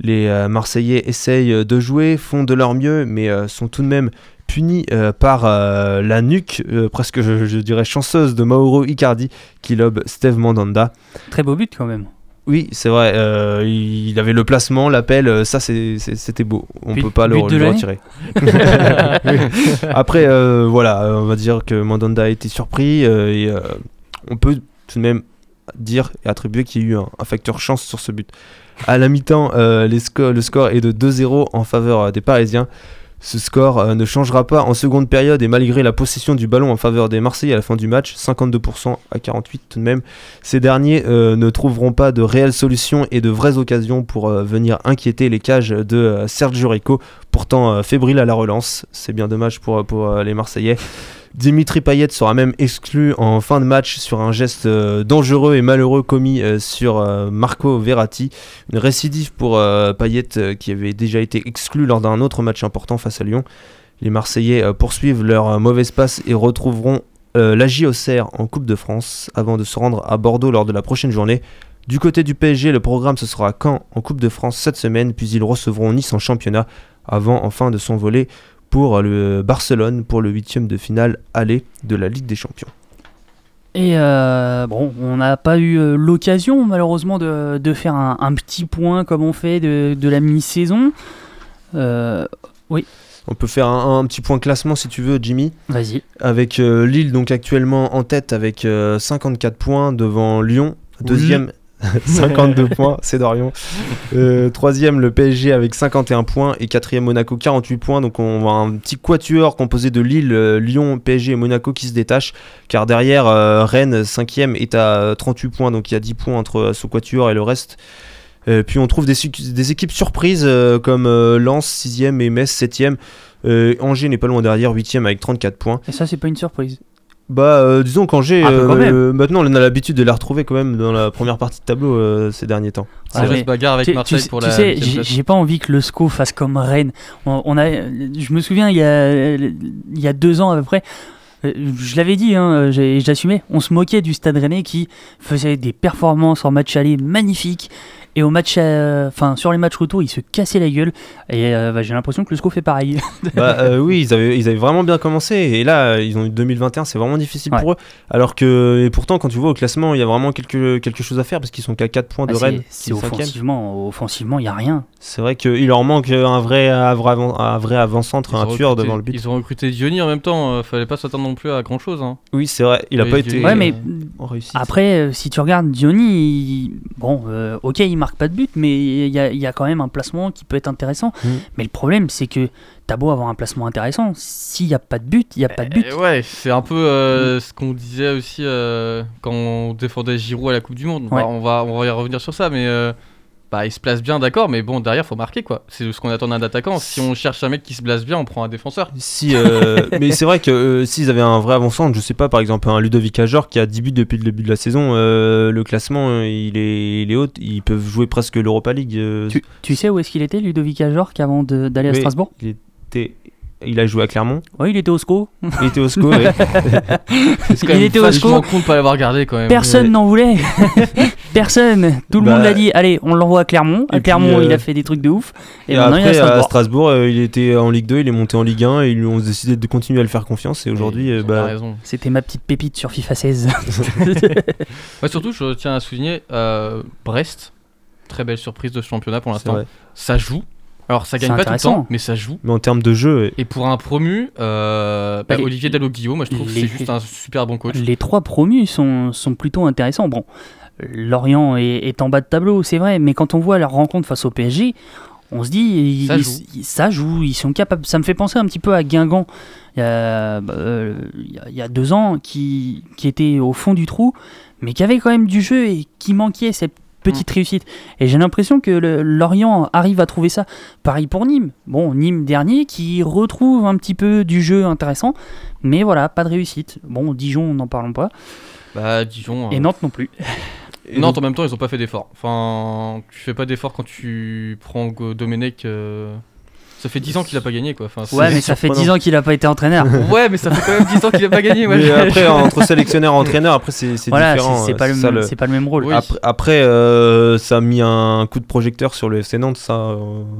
Les euh, Marseillais essayent de jouer, font de leur mieux, mais sont tout de même punis par la nuque, presque je, je dirais chanceuse, de Mauro Icardi qui lobe Steve Mandanda. Très beau but quand même. Oui, c'est vrai, euh, il avait le placement, l'appel, euh, ça c'était beau. On But- peut pas le, retirer. (laughs) (laughs) Après, euh, voilà, on va dire que Mandanda a été surpris euh, et on peut tout de même dire et attribuer qu'il y a eu un, un facteur chance sur ce but. À la mi-temps, sco- le score est de 2-0 en faveur des Parisiens. Ce score euh, ne changera pas en seconde période et malgré la possession du ballon en faveur des Marseillais à la fin du match, 52% à 48 tout de même, ces derniers euh, ne trouveront pas de réelles solutions et de vraies occasions pour euh, venir inquiéter les cages de Sergio Rico, pourtant fébrile à la relance. C'est bien dommage pour, les Marseillais. Dimitri Payet sera même exclu en fin de match sur un geste euh, dangereux et malheureux commis euh, sur euh, Marco Verratti. Une récidive pour Payet qui avait déjà été exclu lors d'un autre match important face à Lyon. Les Marseillais poursuivent leur mauvaise passe et retrouveront la JOCR en Coupe de France avant de se rendre à Bordeaux lors de la prochaine journée. Du côté du PSG, le programme ce sera Caen en Coupe de France cette semaine, puis ils recevront Nice en championnat avant enfin de s'envoler pour le Barcelone pour le huitième de finale aller de la Ligue des Champions. Et euh, bon, on n'a pas eu euh, l'occasion malheureusement de, de faire un, un petit point comme on fait de, de la mi-saison. Euh, oui. On peut faire un, un petit point classement si tu veux, Jimmy. Vas-y. Avec euh, Lille donc actuellement en tête avec euh, 54 points devant Lyon. Deuxième, (laughs) 52 (laughs) points, c'est Dorion. Euh, troisième, le PSG avec 51 points. Et quatrième, Monaco, 48 points. Donc on voit un petit quatuor composé de Lille, euh, Lyon, PSG et Monaco qui se détachent. Car derrière, euh, Rennes, cinquième, est à euh, 38 points. Donc il y a 10 points entre euh, ce quatuor et le reste. Euh, puis on trouve des, équipes surprises euh, comme euh, Lens 6ème et Metz 7ème. Euh, Angers n'est pas loin derrière 8ème avec 34 points. Et ça, c'est pas une surprise. Bah euh, disons qu'Angers, Un peu quand euh, maintenant on a l'habitude de la retrouver quand même dans la première partie de tableau euh, ces derniers temps. C'est vrai, mais se bagarre avec tu- Marseille tu, pour tu la sais, j'ai j'ai pas envie que le SCO fasse comme Rennes. On, on a, je me souviens, il y a, il y a deux ans à peu près, je l'avais dit, hein, j'ai- j'assumais, on se moquait du Stade Rennais qui faisait des performances en match aller magnifiques. Et au match, euh, enfin sur les matchs retour, il se cassait la gueule. Et euh, bah, j'ai l'impression que le SCO fait pareil. (laughs) bah euh, oui, ils avaient, ils avaient vraiment bien commencé et là ils ont eu 2021, c'est vraiment difficile Ouais. pour eux. Alors que et pourtant quand tu vois au classement, il y a vraiment quelque, quelque chose à faire parce qu'ils sont qu'à 4 points de Ah, Rennes. c'est offensivement, offensivement, il y a rien. C'est vrai qu'il leur manque un vrai, un vrai, avant- un vrai avant-centre, Ils un tueur recruté- devant le but. Ils ont recruté Diony en même temps, euh, fallait pas s'attendre non plus à grand chose. Hein. Oui, c'est vrai, il a pas Diony, été Ouais, mais en réussite. après, euh, si tu regardes Diony, il- bon, euh, ok, il marque pas de but, mais il y a, il y a quand même un placement qui peut être intéressant. Mm. Mais le problème, c'est que t'as beau avoir un placement intéressant, s'il n'y a pas de but, il n'y a pas de but. Et ouais, c'est un peu euh, ce qu'on disait aussi euh, quand on défendait Giroud à la Coupe du Monde. Ouais. Bah, on, va, on va y revenir sur ça, mais euh, bah, il se place bien, d'accord, mais bon, derrière, faut marquer quoi. C'est ce qu'on attend d'un attaquant. Si on cherche un mec qui se place bien, on prend un défenseur. Si, euh, (laughs) mais c'est vrai que euh, s'ils avaient un vrai avant-centre, je sais pas, par exemple un Ludovic Ajor qui a 10 buts depuis le début de la saison, euh, le classement euh, il est, il est haut, ils peuvent jouer presque l'Europa League. euh, Tu, tu sais où est-ce qu'il était, Ludovic Ajorc, avant d'aller à Strasbourg? il, était, il a joué à Clermont, Oui, il était au SCO. il était au SCO. ouais. (laughs) Il était au SCO. con de pas l'avoir gardé quand même. Personne Ouais. n'en voulait. (laughs) Personne. Tout le Bah, monde l'a dit. Allez, on l'envoie à Clermont. À et puis, Clermont, euh, il a fait des trucs de ouf. Et, Et, maintenant, il est à après, à Strasbourg. Strasbourg, euh, il était en Ligue 2, il est monté en Ligue 1 et ils lui ont décidé de continuer à le faire confiance. Et aujourd'hui, euh, bah, raison. C'était ma petite pépite sur FIFA 16. (laughs) Ouais, surtout, je tiens à souligner euh, Brest, très belle surprise de ce championnat pour l'instant. Ça joue. Alors, ça gagne pas tout le temps, mais ça joue. Mais en termes de jeu. Et pour un promu, euh, bah, Bah, Olivier Dalloglio, moi je trouve que c'est juste un super bon coach. Les trois promus sont, sont plutôt intéressants. Bon, Lorient est, est en bas de tableau, c'est vrai, mais quand on voit leur rencontre face au PSG, on se dit, ils- Ça ils- joue. ils- ça joue, ils sont capables. Ça me fait penser un petit peu à Guingamp il y a, bah, euh, il y a- il y a deux ans, qui, qui était au fond du trou, mais qui avait quand même du jeu et qui manquait cette petite réussite. Et j'ai l'impression que le- Lorient arrive à trouver ça. Pareil pour Nîmes. Bon, Nîmes dernier qui retrouve un petit peu du jeu intéressant, mais voilà, pas de réussite. Bon, Dijon, n'en parlons pas. Bah, Dijon. Et euh, Nantes non plus. (laughs) Et Nantes en même temps, ils ont pas fait d'effort. Enfin, tu fais pas d'effort quand tu prends Domenech. euh, Ça fait 10 ans qu'il a pas gagné quoi. Enfin, Ouais, mais ça fait 10 ans qu'il a pas été entraîneur. (laughs) Ouais, mais ça fait quand même 10 ans qu'il a pas gagné. ouais. Mais (laughs) après, entre sélectionneur et entraîneur, après, c'est c'est Voilà, différent. c'est- euh, pas, le ça, même- c'est pas le même rôle. Oui. Après, après, euh, ça a mis un coup de projecteur sur le FC Nantes, ça, euh,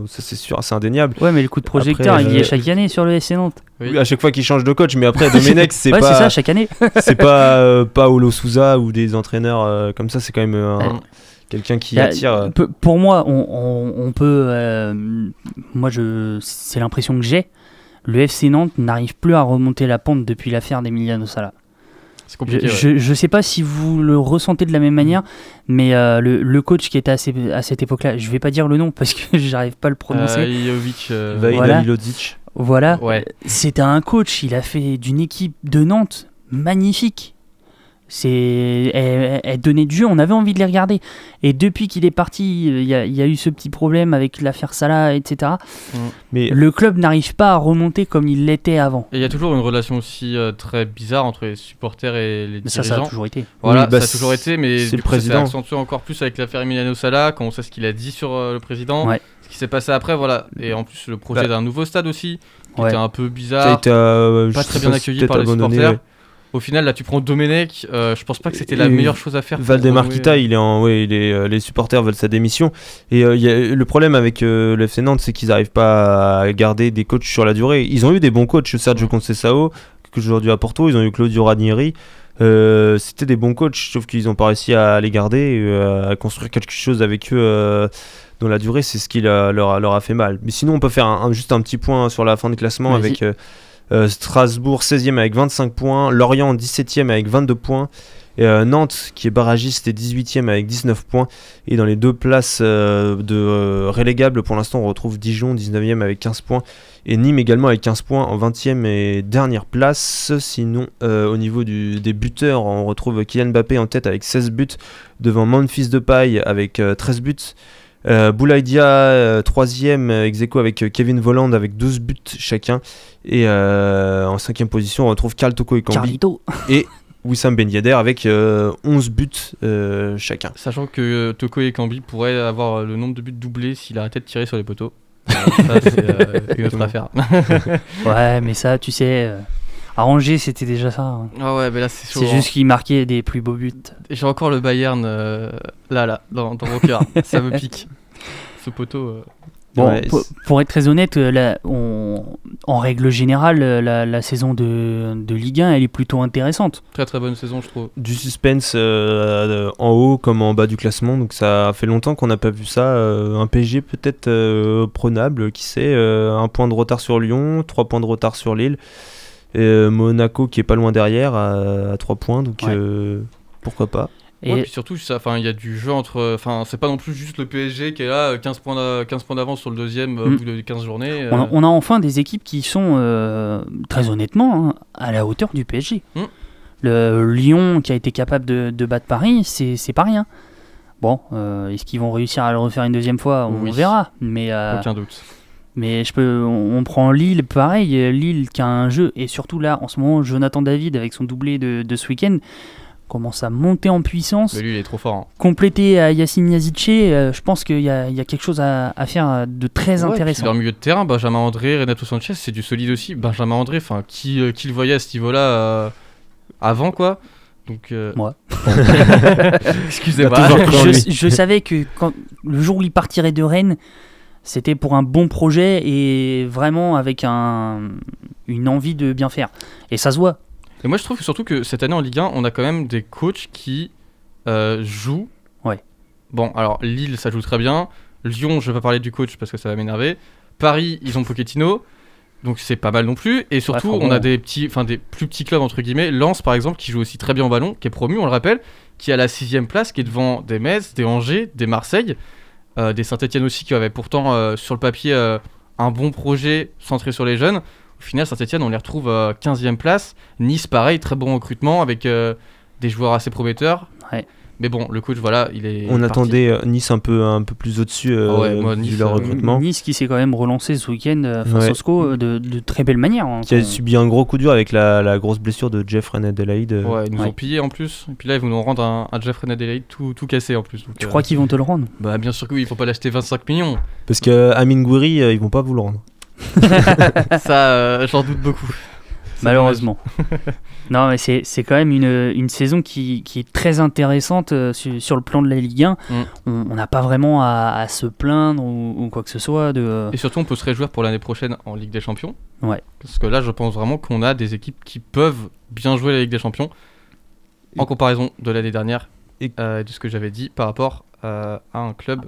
ça c'est sûr, c'est indéniable. Ouais, mais le coup de projecteur, Après, il y est chaque année sur le SC Nantes. Oui. Oui, à chaque fois qu'il change de coach, mais après, Domenech, (laughs) c'est ouais, c'est ça, pas, chaque année. c'est pas, euh, pas Olo Souza ou des entraîneurs euh, comme ça, c'est quand même euh, un-. Quelqu'un qui a- attire. euh, Pour moi, on, on- on peut. euh, moi, je, c'est l'impression que j'ai. Le FC Nantes n'arrive plus à remonter la pente depuis l'affaire d'Emiliano Sala. C'est compliqué. Je, ouais. je sais pas si vous le ressentez de la même manière, mais euh, le, le coach qui était à, ces- à cette époque-là, je vais pas dire le nom parce que (laughs) j'arrive pas à le prononcer. Euh, Jovic, euh, Voilà. Voilà, Ouais. c'était un coach, il a fait d'une équipe de Nantes magnifique. C'est, elle, elle donnait du jeu, on avait envie de les regarder. Et depuis qu'il est parti, il y, a, il y a eu ce petit problème avec l'affaire Salah, etc. Mais Le club n'arrive pas à remonter comme il l'était avant. Et il y a toujours une relation aussi euh, très bizarre entre les supporters et les Mais ça, dirigeants. ça a toujours été. Voilà, Oui, bah, ça a toujours été, mais c'est du le coup, ça accentué encore plus avec l'affaire Emiliano Sala, quand on sait ce qu'il a dit sur euh, le président, Ouais. ce qui s'est passé après, voilà. Et en plus, le projet Bah, d'un nouveau stade aussi, qui Ouais. était un peu Ça a bizarre, été euh, pas très bien accueilli peut-être par les abandonné, supporters. ouais. Au final, là, tu prends Domenech, euh, je pense pas que c'était la Et meilleure chose à faire. renouer, euh, il est en, ouais, il est, euh, les supporters veulent sa démission. Et euh, il y a- le problème avec euh, le FC Nantes, c'est qu'ils n'arrivent pas à garder des coachs sur la durée. Ils ont eu des bons coachs, Sergio Conceição, que aujourd'hui à Porto, ils ont eu Claudio Ranieri. Euh, C'était des bons coachs, sauf qu'ils n'ont pas réussi à les garder, euh, à construire quelque chose avec eux euh, dans la durée. C'est ce qui leur, leur a- fait mal. Mais sinon, on peut faire un- un- juste un petit point sur la fin du classement avec. Euh, Strasbourg 16e avec 25 points, Lorient 17e avec 22 points, et euh, Nantes qui est barragiste est 18e avec 19 points, et dans les deux places euh, de relégables pour l'instant on retrouve Dijon 19e avec 15 points, et Nîmes également avec 15 points en 20e et dernière place. Sinon au niveau des buteurs on retrouve Kylian Mbappé en tête avec 16 buts, devant Memphis Depay avec euh, 13 buts. Euh, Boulaïdia, 3ème ex aequo avec euh, Kevin Volland avec 12 buts chacun. Et euh, en 5ème position, on retrouve Karl Toko et Kambi Carlito. et Wissam Ben Yedder avec euh, 11 buts euh, chacun. Sachant que euh, Toko et Kambi pourraient avoir euh, le nombre de buts doublés s'il arrêtait de tirer sur les poteaux. Euh, (laughs) ça, c'est euh, une autre affaire. Ouais, mais ça, tu sais, euh, à Angers, c'était déjà ça. hein. Ah ouais, mais là, c'est chaud. C'est hein. juste qu'il marquait des plus beaux buts. J'ai encore le Bayern euh, là, là, dans, dans mon cœur. (laughs) ça me pique. Ce poteau. euh, Bon, Ouais, pour, être très honnête, euh, là, on- en règle générale, la, la saison de, de Ligue 1, elle est plutôt intéressante. Très très bonne saison, je trouve. Du suspense euh, en haut comme en bas du classement, donc ça fait longtemps qu'on n'a pas vu ça. Euh, un PSG peut-être euh, prenable, qui sait. euh, un point de retard sur Lyon, trois points de retard sur Lille. Et, euh, Monaco qui est pas loin derrière à, 3 points, donc Ouais. euh, pourquoi pas. Et Ouais, puis surtout, ça- enfin, il y a du jeu entre. Enfin, c'est pas non plus juste le PSG qui est là, euh, 15 points d'a- 15 points d'avance sur le deuxième euh, Mm. au bout de 15 journées. euh, on, a, on a enfin des équipes qui sont, euh, très honnêtement, hein, à la hauteur du PSG. Mm. Le Lyon qui a été capable de, de battre Paris, c'est c'est pas rien. Bon, euh, est-ce qu'ils vont réussir à le refaire une deuxième fois? On Oui. verra. Mais, euh, Aucun doute. Mais je peux, on, on prend Lille, pareil, euh, Lille qui a un jeu, et surtout là, en ce moment, Jonathan David avec son doublé de, de ce week-end commence à monter en puissance. Mais lui, il est trop fort. hein. Complété à Yacine Yazice, euh, je pense qu'il y, a il y a quelque chose à, à faire euh, de très Ouais, intéressant. Leur milieu de terrain, Benjamin André, Renato Sanchez, c'est du solide aussi. Benjamin André, enfin, qui, euh, qui le voyait à ce niveau-là euh, avant, quoi? Donc, euh, Moi. (laughs) Excusez-moi. Lui. je, je savais que quand, le jour où il partirait de Rennes, c'était pour un bon projet et vraiment avec un, une envie de bien faire. Et ça se voit. Et moi, je trouve surtout que cette année en Ligue 1, on a quand même des coachs qui euh, jouent. Ouais. Bon, alors Lille, ça joue très bien. Lyon, je vais pas parler du coach parce que ça va m'énerver. Paris, ils ont Pochettino. Donc c'est pas mal non plus. Et surtout, Ouais, on a des petits, enfin des plus petits clubs entre guillemets. Lens, par exemple, qui joue aussi très bien au ballon, qui est promu, on le rappelle, qui est à la sixième place, qui est devant des Metz, des Angers, des Marseille, euh, des Saint-Etienne aussi, qui avaient pourtant euh, sur le papier euh, un bon projet centré sur les jeunes. Au final, Saint-Etienne, on les retrouve euh, 15e place. Nice, pareil, très bon recrutement avec des joueurs assez prometteurs. Mais bon, le coach, voilà, il est. On parti. attendait euh, Nice un peu, un peu plus au-dessus euh, ouais, moi, vu Nice, leur euh, recrutement. Nice qui s'est quand même relancé ce week-end euh, face Ouais. au SCO de, de très belle manière. hein. Qui a subi un gros coup dur avec la, la grosse blessure de Jeff Adelaide. euh, Ouais, ils nous Ouais. ont pillé en plus. Et puis là, ils vont nous rendre un, un Jeffrey Adelaide tout, tout cassé en plus. Donc, Tu euh, crois qu'ils vont te le rendre? Bah, bien sûr que oui, il faut pas l'acheter 25 millions. Parce que euh, Amin Gouiri, euh, ils vont pas vous le rendre. (laughs) Ça, euh, j'en doute beaucoup. Malheureusement. (laughs) non, mais c'est c'est quand même une, une saison qui, qui est très intéressante euh, sur, sur le plan de la Ligue 1. Mm. On on n'a pas vraiment à, à se plaindre ou, ou quoi que ce soit. De... Et surtout, on peut se réjouir pour l'année prochaine en Ligue des Champions. Ouais. Parce que là, je pense vraiment qu'on a des équipes qui peuvent bien jouer la Ligue des Champions en comparaison de l'année dernière Et- euh, de ce que j'avais dit par rapport euh, à un club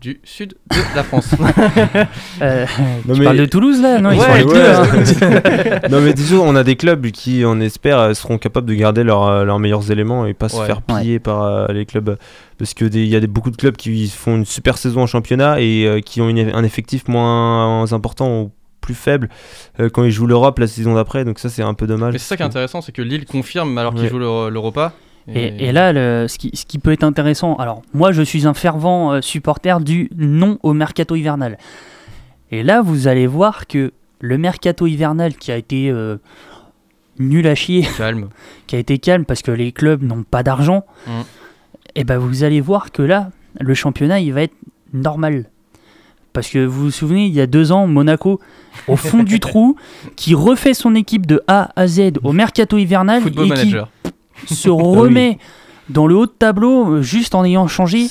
du sud de la France. (laughs) Euh, Non, tu mais- parles de Toulouse là Non, ils sont Ouais, les Ouais, deux. hein. (laughs) non mais disons, on a des clubs qui, on espère, euh, seront capables de garder leurs, euh, leurs meilleurs éléments et pas se faire plier par euh, les clubs. Parce que des- il y a des, beaucoup de clubs qui font une super saison en championnat et euh, qui ont une- un effectif moins important ou plus faible euh, quand ils jouent l'Europe la saison d'après. Donc ça c'est un peu dommage. Mais c'est ça qui est intéressant, c'est que Lille confirme alors qu'il Ouais. joue l'Euro- l'Europa. Et, et là, le- ce, qui, ce qui peut être intéressant, alors moi je suis un fervent euh, supporter du non au mercato hivernal. Et là, vous allez voir que le mercato hivernal qui a été euh, nul à chier, (laughs) Calme. qui a été calme parce que les clubs n'ont pas d'argent, Mm. et ben vous allez voir que là, le championnat il va être normal. Parce que vous vous souvenez, il y a deux ans, Monaco, au fond du (laughs) trou, qui refait son équipe de A à Z au mercato hivernal Football et qui manager. Se remet dans le haut de tableau euh, juste en ayant changé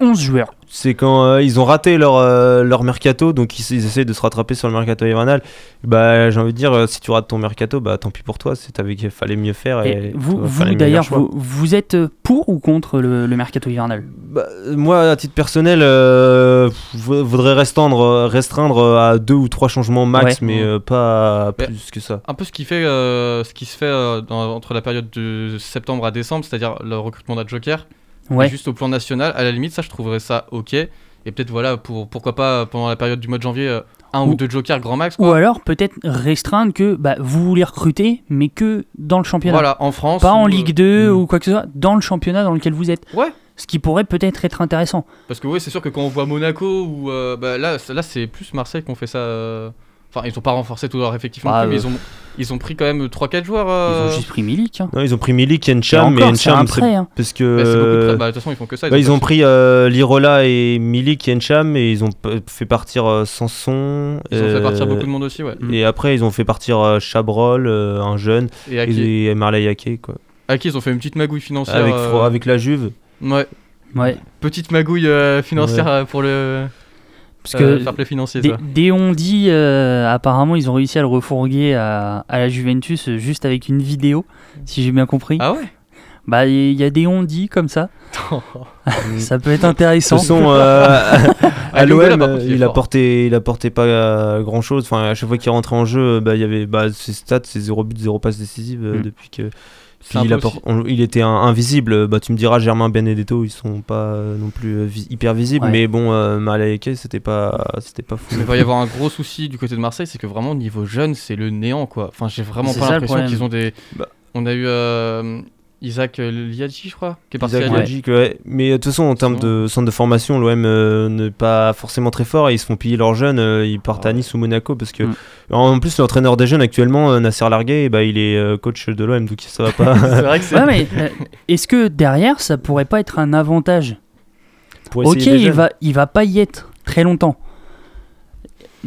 11 joueurs. C'est quand euh, ils ont raté leur, euh, leur mercato, donc ils, ils essayent de se rattraper sur le mercato hivernal. Bah, j'ai envie de dire, euh, si tu rates ton mercato, bah tant pis pour toi, c'est avec qu'il fallait mieux faire. Et, Et vous, d'ailleurs, vous, vous êtes pour ou contre le, le mercato hivernal? Bah, moi, à titre personnel, euh, v- voudrais restreindre, restreindre à deux ou trois changements max, Ouais. mais euh, pas Mais- plus que ça. Un peu ce qui fait, euh, ce qui se fait euh, dans- entre la période de septembre à décembre, c'est-à-dire le recrutement d'un joker, Ouais. juste au plan national. À la limite, ça, je trouverais ça ok. Et peut-être voilà, pour pourquoi pas pendant la période du mois de janvier, euh, un ou, Ou- deux jokers grand max. Ou alors peut-être restreindre que bah, vous voulez recruter, mais que dans le championnat. Voilà, en France. Pas en euh, Ligue 2 hmm. ou quoi que ce soit, dans le championnat dans lequel vous êtes. Ouais. Ce qui pourrait peut-être être intéressant. Parce que oui, c'est sûr que quand on voit Monaco ou euh, bah, là, c'est- là c'est plus Marseille qui ont fait ça. euh, Enfin, ils ont pas renforcé tout leur effectif non Ah, plus, mais euh. ils ont, ils ont pris quand même 3-4 joueurs. Ils euh, ont juste pris Milik. hein. Non, ils ont pris Milik, Et Encham, mais c'est Encham, hein. parce que bah, de. Bah, de toute façon, ils font que ça. bah, ils ont pas- pris euh, Lirola et Milik, Encham, et ils ont fait partir euh, Sanson. Ils ont fait partir beaucoup de monde aussi, ouais. Et après, ils ont fait partir euh, Chabrol, euh, un jeune, Et et, Marley Ake, quoi. à qui ils ont fait une petite magouille financière. Avec, euh, la Juve. Ouais, Ouais. petite magouille euh, financière Ouais. pour le Parce euh, que fair play financier. Des, ça. des on dit, euh, apparemment, ils ont réussi à le refourguer à, à la Juventus euh, juste avec une vidéo, si j'ai bien compris. Ah ouais? Bah, il y a des on dit comme ça. (laughs) ça peut être De intéressant. toute façon, euh, (laughs) à Angola, l'OM, il est il pas grand chose. Enfin, à chaque fois qu'il rentrait en jeu, bah, il y avait bah, ses stats, ses 0 buts, 0 passes décisives Mm. depuis que. Puis il, peu apport- aussi- on- il était un- invisible. Bah, tu me diras, Germain Benedetto, ils sont pas euh, non plus euh, vi- hyper visibles. Ouais. Mais bon, euh, Malaike, c'était pas, c'était pas fou. Mais il va y avoir un gros souci du côté de Marseille, c'est que vraiment, niveau jeune, c'est le néant, quoi. Enfin, j'ai vraiment C'est pas l'impression qu'ils ont des. Bah. On a eu euh, Isaac euh, Liadji, je crois, qui est parti Isaac à ouais. Mais euh, de toute façon, en termes de centre de formation, l'OM euh, n'est pas forcément très fort et ils se font piller leurs jeunes. euh, ils partent à Nice ou Monaco parce que, Mm. en plus, l'entraîneur des jeunes actuellement, euh, Nasser Larguet, bah, il est euh, coach de l'OM, donc ça va pas. (laughs) c'est vrai que c'est. Ouais, mais euh, est-ce que derrière, ça pourrait pas être un avantage? Pour Ok, il va, il va pas y être très longtemps.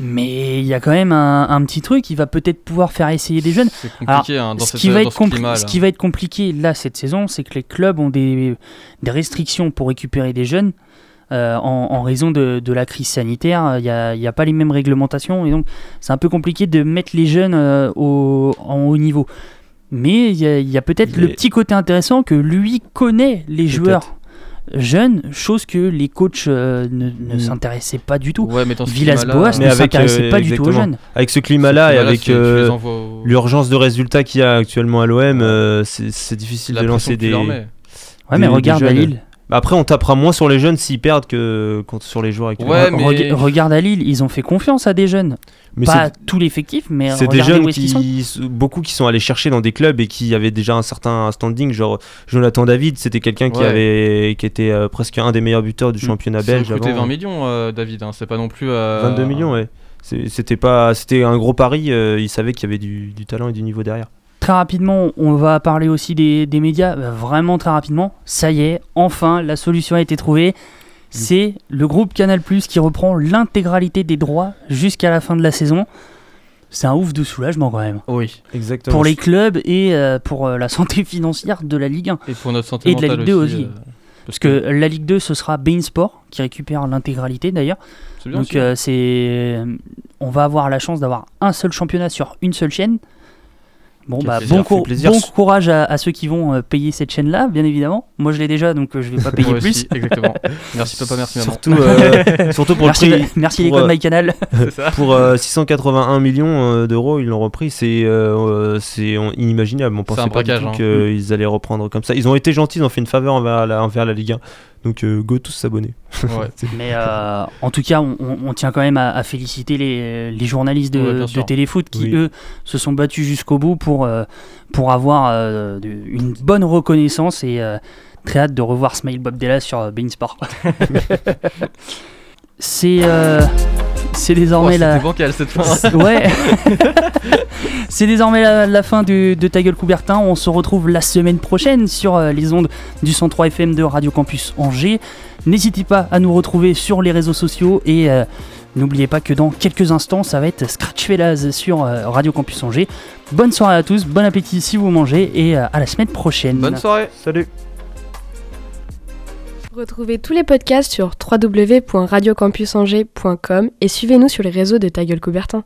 Mais il y a quand même un, un petit truc, il va peut-être pouvoir faire essayer des jeunes. C'est compliqué hein, dans, ce, cette- qui va dans être ce compli- climat. ce là. qui va être compliqué là cette saison, c'est que les clubs ont des, des restrictions pour récupérer des jeunes euh, en, en raison de, de la crise sanitaire. Il n'y a, pas les mêmes réglementations et donc c'est un peu compliqué de mettre les jeunes euh, au, en haut niveau. Mais il y a, peut-être le petit côté intéressant que lui connaît les joueurs jeunes, chose que les coachs euh, ne, ne Mm. s'intéressaient pas du tout. Ouais, mais Villas-Boas ne avec, s'intéressait euh, pas du tout aux jeunes. Avec ce climat-là et avec euh, l'urgence de résultats qu'il y a actuellement à l'OM, euh, c'est difficile la de lancer des. Ouais, mais des- regarde à. Lille. Bah, Après, on tapera moins sur les jeunes s'ils perdent que sur les joueurs actuels. Ouais, mais- rega- Regarde à Lille, ils ont fait confiance à des jeunes. Mais pas tout l'effectif, mais C'est des jeunes qu'ils sont. qui, beaucoup qui sont allés chercher dans des clubs et qui avaient déjà un certain standing. Genre Jonathan David, c'était quelqu'un qui avait, qui était euh, presque un des meilleurs buteurs du Mm. championnat belge. coûté avant. 20 millions, euh, David. hein, C'est pas non plus. euh, 22 millions, ouais. C'était pas, c'était un gros pari. euh, il savait qu'il y avait du, du talent et du niveau derrière. Très rapidement, on va parler aussi des, des médias. Euh, Vraiment très rapidement. Ça y est, enfin, la solution a été trouvée. C'est le groupe Canal qui reprend l'intégralité des droits jusqu'à la fin de la saison. C'est un ouf de soulagement quand même. Oui. Exactement. Pour les clubs et euh, pour euh, la santé (laughs) financière de la Ligue 1. Et pour notre santé Et de la Ligue 2 aussi. euh, Parce que la Ligue 2, ce sera Bein Sport qui récupère l'intégralité d'ailleurs. Donc c'est, on va avoir la chance d'avoir un seul championnat sur une seule chaîne. Bon, bah, plaisir, bon, cour- plaisir. bon courage à, à ceux qui vont euh, payer cette chaîne-là, bien évidemment. Moi, je l'ai déjà, donc euh, je vais pas (laughs) payer Moi plus. aussi, exactement. (laughs) Merci papa, merci maman. Surtout, euh, (laughs) surtout pour Merci- le prix. merci les codes euh, MyCanal. Pour euh, 681 millions euh, d'euros, ils l'ont repris. C'est euh, inimaginable. On pensait un pas du tout hein. qu'ils allaient reprendre comme ça. Ils ont été gentils, ils ont fait une faveur envers la, envers la Ligue 1. Donc euh, go tous s'abonner. (laughs) Mais euh, en tout cas, on, on- on tient quand même à, à féliciter les, les journalistes de, Ouais. Téléfoot qui, Oui. eux, se sont battus jusqu'au bout pour, euh, pour avoir euh, de- une bonne reconnaissance et euh, très hâte de revoir Smile Bob Della sur euh, Bein Sport. (laughs) (laughs) C'est euh, c'est désormais Oh, la. c'était bancal, cette fin. C'est- Ouais. (laughs) c'est désormais la, la fin de, de Ta gueule Coubertin. On se retrouve la semaine prochaine sur euh, les ondes du 103 FM de Radio Campus Angers. N'hésitez pas à nous retrouver sur les réseaux sociaux et euh, n'oubliez pas que dans quelques instants, ça va être Scratch Fellas sur euh, Radio Campus Angers. Bonne soirée à tous, bon appétit si vous mangez et euh, à la semaine prochaine. Bonne soirée. Salut. Retrouvez tous les podcasts sur www.radiocampusangers.com et suivez-nous sur les réseaux de Ta Gueule Coubertin.